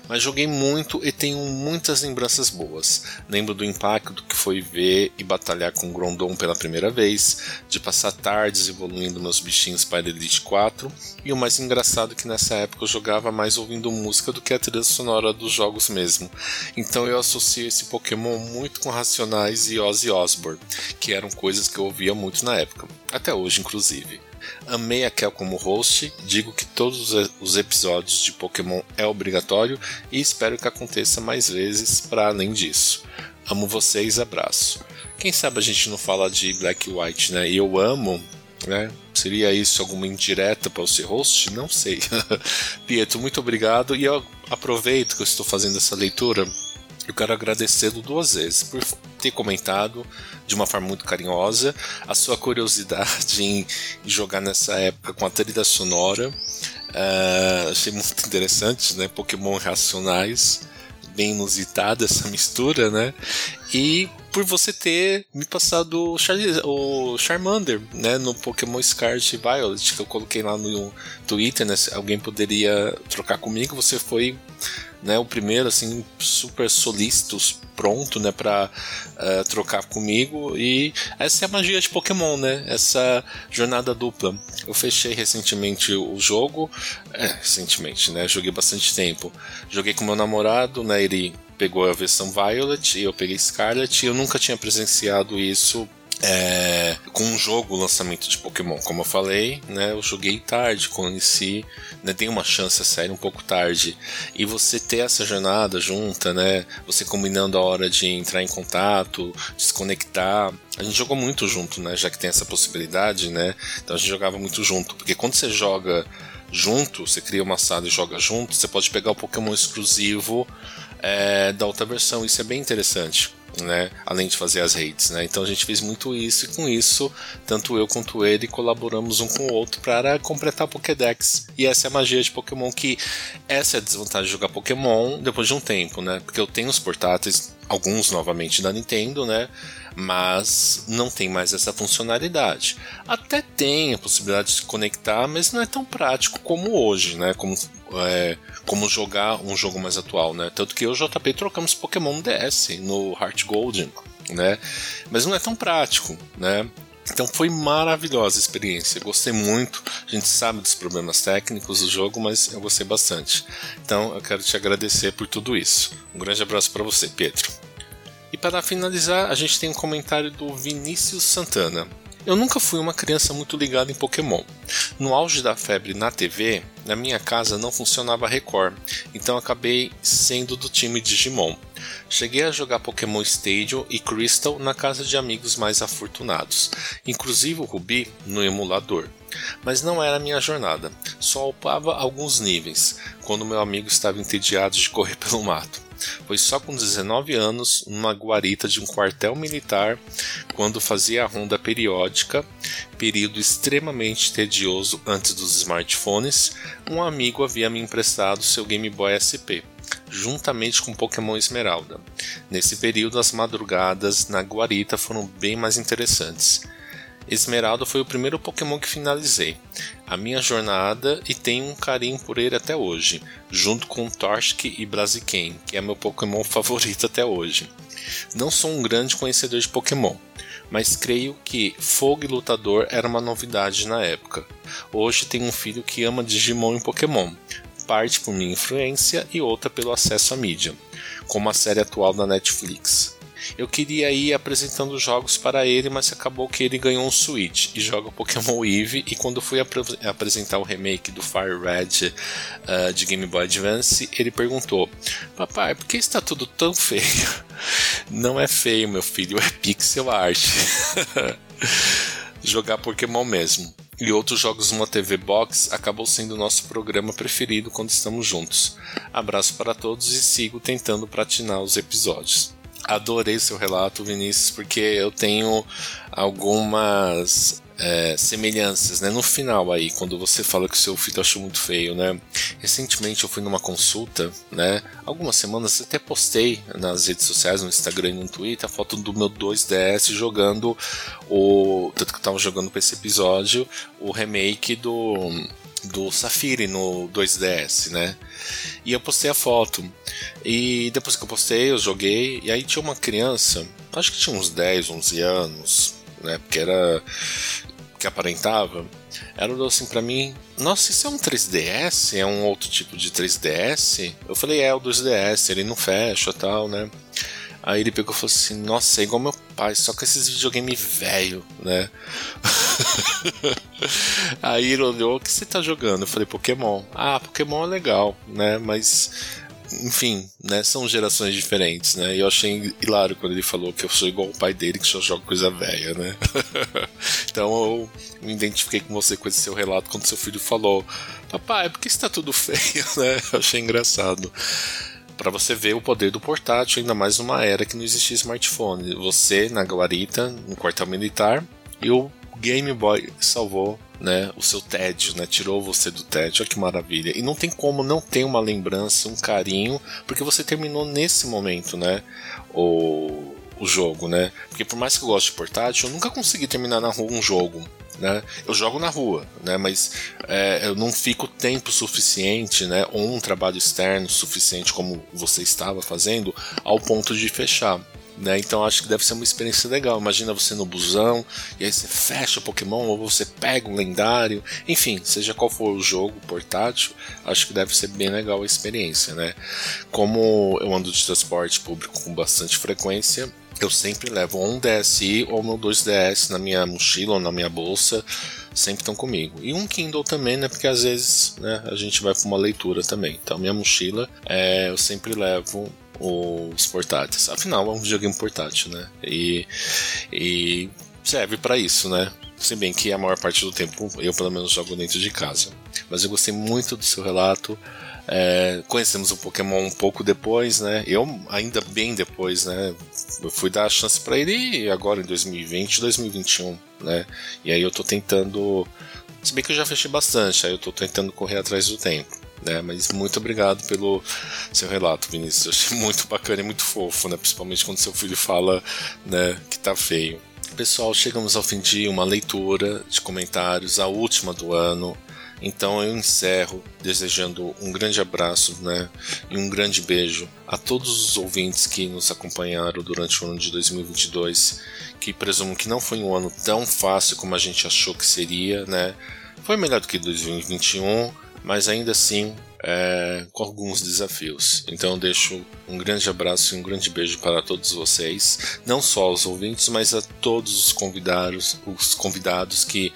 mas joguei muito e tenho muitas lembranças boas. Lembro do impacto que foi ver e batalhar com Grondon pela primeira vez, de passar tardes evoluindo meus bichinhos para Elite 4, e o mais engraçado é que nessa época eu jogava mais ouvindo música do que a trilha sonora dos jogos mesmo. Então eu associo esse Pokémon muito com Racionais e Ozzy Osbourne, que eram coisas que eu ouvia muito na época, até hoje inclusive. Amei a Kel como host, digo que todos os episódios de Pokémon é obrigatório e espero que aconteça mais vezes para além disso. Amo vocês, abraço. Quem sabe a gente não fala de Black White, né? E eu amo, né? Seria isso alguma indireta para o ser host? Não sei. Pietro, muito obrigado. E eu aproveito que eu estou fazendo essa leitura. Eu quero agradecê-lo duas vezes por ter comentado de uma forma muito carinhosa a sua curiosidade em jogar nessa época com a trilha sonora. Uh, achei muito interessante, né? Pokémon racionais bem inusitada essa mistura, né? E por você ter me passado o, Char o Charmander, né, no Pokémon Scarlet Violet, que eu coloquei lá no Twitter, né, alguém poderia trocar comigo, você foi né, o primeiro assim super solícitos pronto, né, para uh, eh, trocar comigo e essa é a magia de Pokémon, né? Essa jornada dupla. Eu fechei recentemente o jogo, é, recentemente, né? Joguei bastante tempo. Joguei com meu namorado, né? Ele pegou a versão Violet e eu peguei Scarlet. E eu nunca tinha presenciado isso é, com um jogo lançamento de Pokémon. Como eu falei, né, eu joguei tarde, conheci, né, dei uma chance a série um pouco tarde. E você ter essa jornada junta, né, você combinando a hora de entrar em contato, desconectar. A gente jogou muito junto, né, já que tem essa possibilidade, né, então a gente jogava muito junto. Porque quando você joga junto, você cria uma sala e joga junto, você pode pegar o Pokémon exclusivo é, da outra versão. Isso é bem interessante né? Além de fazer as redes, né? Então a gente fez muito isso e com isso, tanto eu quanto ele colaboramos um com o outro para completar Pokédex. E essa é a magia de Pokémon que essa é a desvantagem de jogar Pokémon depois de um tempo, né? Porque eu tenho os portáteis, alguns novamente da Nintendo, né? mas não tem mais essa funcionalidade. Até tem a possibilidade de conectar, mas não é tão prático como hoje, né? Como, é, como jogar um jogo mais atual, né? Tanto que eu e o JP trocamos Pokémon DS no Heart Golden, né? Mas não é tão prático, né? Então foi maravilhosa a experiência, gostei muito. A gente sabe dos problemas técnicos do jogo, mas eu gostei bastante. Então eu quero te agradecer por tudo isso. Um grande abraço para você, Pedro. E para finalizar, a gente tem um comentário do Vinícius Santana. Eu nunca fui uma criança muito ligada em Pokémon. No auge da febre na TV, na minha casa não funcionava Record, então acabei sendo do time Digimon. Cheguei a jogar Pokémon Stadium e Crystal na casa de amigos mais afortunados, inclusive o Ruby no emulador. Mas não era minha jornada, só upava alguns níveis, quando meu amigo estava entediado de correr pelo mato. Foi só com 19 anos, numa guarita de um quartel militar, quando fazia a ronda periódica, período extremamente tedioso antes dos smartphones, um amigo havia me emprestado seu Game Boy SP juntamente com Pokémon Esmeralda. Nesse período, as madrugadas na guarita foram bem mais interessantes. Esmeralda foi o primeiro Pokémon que finalizei. A minha jornada e tenho um carinho por ele até hoje, junto com Torchic e Blaziken, que é meu Pokémon favorito até hoje. Não sou um grande conhecedor de Pokémon, mas creio que Fogo e Lutador era uma novidade na época. Hoje tenho um filho que ama Digimon e Pokémon, parte por minha influência e outra pelo acesso à mídia, como a série atual da Netflix. Eu queria ir apresentando jogos para ele, mas acabou que ele ganhou um Switch e joga Pokémon Eve. E quando fui ap apresentar o remake do Fire Red uh, de Game Boy Advance, ele perguntou: Papai, por que está tudo tão feio? Não é feio, meu filho, é pixel art. Jogar Pokémon mesmo e outros jogos numa TV Box acabou sendo o nosso programa preferido quando estamos juntos. Abraço para todos e sigo tentando platinar os episódios. Adorei seu relato, Vinícius, porque eu tenho algumas é, semelhanças, né? No final aí, quando você fala que o seu filho achou muito feio, né? Recentemente eu fui numa consulta, né? Algumas semanas até postei nas redes sociais, no Instagram e no Twitter, a foto do meu 2DS jogando o. Tanto que eu tava jogando pra esse episódio, o remake do do Safiri no 2DS, né? E eu postei a foto. E depois que eu postei, eu joguei. E aí tinha uma criança, acho que tinha uns 10, 11 anos, né? Porque era. que aparentava. Ela olhou assim pra mim: Nossa, isso é um 3DS? É um outro tipo de 3DS? Eu falei: É, o 2DS, ele não fecha tal, né? Aí ele pegou e falou assim: Nossa, é igual meu pai, só com esses videogame velho, né? Aí ele olhou: O que você tá jogando? Eu falei: Pokémon. Ah, Pokémon é legal, né? Mas enfim, né, são gerações diferentes, né? E eu achei hilário quando ele falou que eu sou igual o pai dele que só joga coisa velha, né? então eu me identifiquei com você com esse seu relato quando seu filho falou: Papai, por que está tudo feio, né? Eu achei engraçado para você ver o poder do portátil, ainda mais numa era que não existia smartphone. Você na guarita, no quartel militar, e o Game Boy salvou né, o seu tédio, né, tirou você do tédio, olha que maravilha. E não tem como não ter uma lembrança, um carinho, porque você terminou nesse momento, né, o, o jogo, né. Porque por mais que eu goste de portátil, eu nunca consegui terminar na rua um jogo, né. Eu jogo na rua, né, mas é, eu não fico tempo suficiente, né, ou um trabalho externo suficiente como você estava fazendo, ao ponto de fechar. Né? Então acho que deve ser uma experiência legal. Imagina você no busão e aí você fecha o Pokémon ou você pega um lendário, enfim, seja qual for o jogo portátil, acho que deve ser bem legal a experiência, né? Como eu ando de transporte público com bastante frequência, eu sempre levo um DSi ou meu 2DS na minha mochila ou na minha bolsa, sempre estão comigo. E um Kindle também, né? Porque às vezes né, a gente vai para uma leitura também. Então minha mochila é, eu sempre levo os portáteis. Afinal, é um videogame portátil, né? E, e serve para isso, né? Se bem que a maior parte do tempo eu, pelo menos, jogo dentro de casa. Mas eu gostei muito do seu relato. É, conhecemos o Pokémon um pouco depois, né? Eu ainda bem depois, né? Eu fui dar a chance para ele agora em 2020, 2021, né? E aí eu tô tentando. Se bem que eu já fechei bastante, aí eu tô tentando correr atrás do tempo. Né, mas muito obrigado pelo seu relato, Vinícius. Eu achei muito bacana e muito fofo, né? Principalmente quando seu filho fala né, que tá feio. Pessoal, chegamos ao fim de uma leitura de comentários, a última do ano. Então eu encerro desejando um grande abraço né, e um grande beijo a todos os ouvintes que nos acompanharam durante o ano de 2022, que presumo que não foi um ano tão fácil como a gente achou que seria, né? Foi melhor do que 2021, mas ainda assim é, com alguns desafios. Então deixo um grande abraço e um grande beijo para todos vocês, não só aos ouvintes, mas a todos os convidados, os convidados que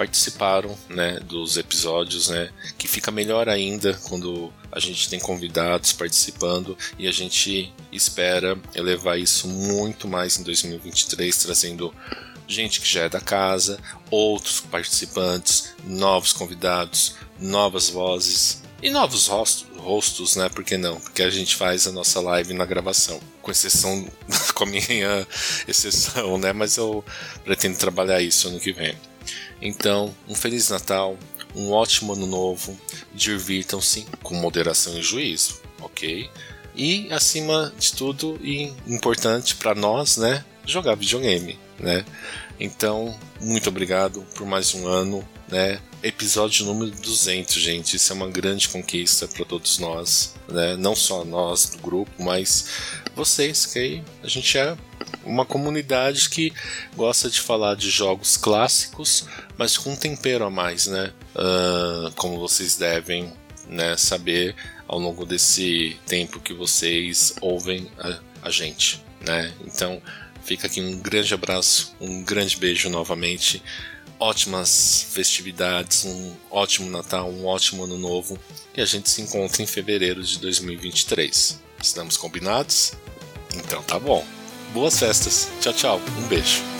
participaram né, dos episódios, né, que fica melhor ainda quando a gente tem convidados participando e a gente espera elevar isso muito mais em 2023, trazendo gente que já é da casa, outros participantes, novos convidados, novas vozes e novos rostos, rostos, né? Por que não? Porque a gente faz a nossa live na gravação, com exceção, com a minha exceção, né? Mas eu pretendo trabalhar isso ano que vem. Então, um Feliz Natal, um ótimo Ano Novo, divirtam-se com moderação e juízo, ok? E, acima de tudo, e importante para nós, né? Jogar videogame, né? Então, muito obrigado por mais um ano, né? Episódio número 200, gente. Isso é uma grande conquista para todos nós, né? Não só nós do grupo, mas vocês, que a gente é uma comunidade que gosta de falar de jogos clássicos, mas com um tempero a mais, né? Uh, como vocês devem né, saber ao longo desse tempo que vocês ouvem a, a gente, né? Então fica aqui um grande abraço, um grande beijo novamente. Ótimas festividades, um ótimo Natal, um ótimo Ano Novo e a gente se encontra em fevereiro de 2023. Estamos combinados? Então tá bom. Boas festas. Tchau, tchau. Um beijo.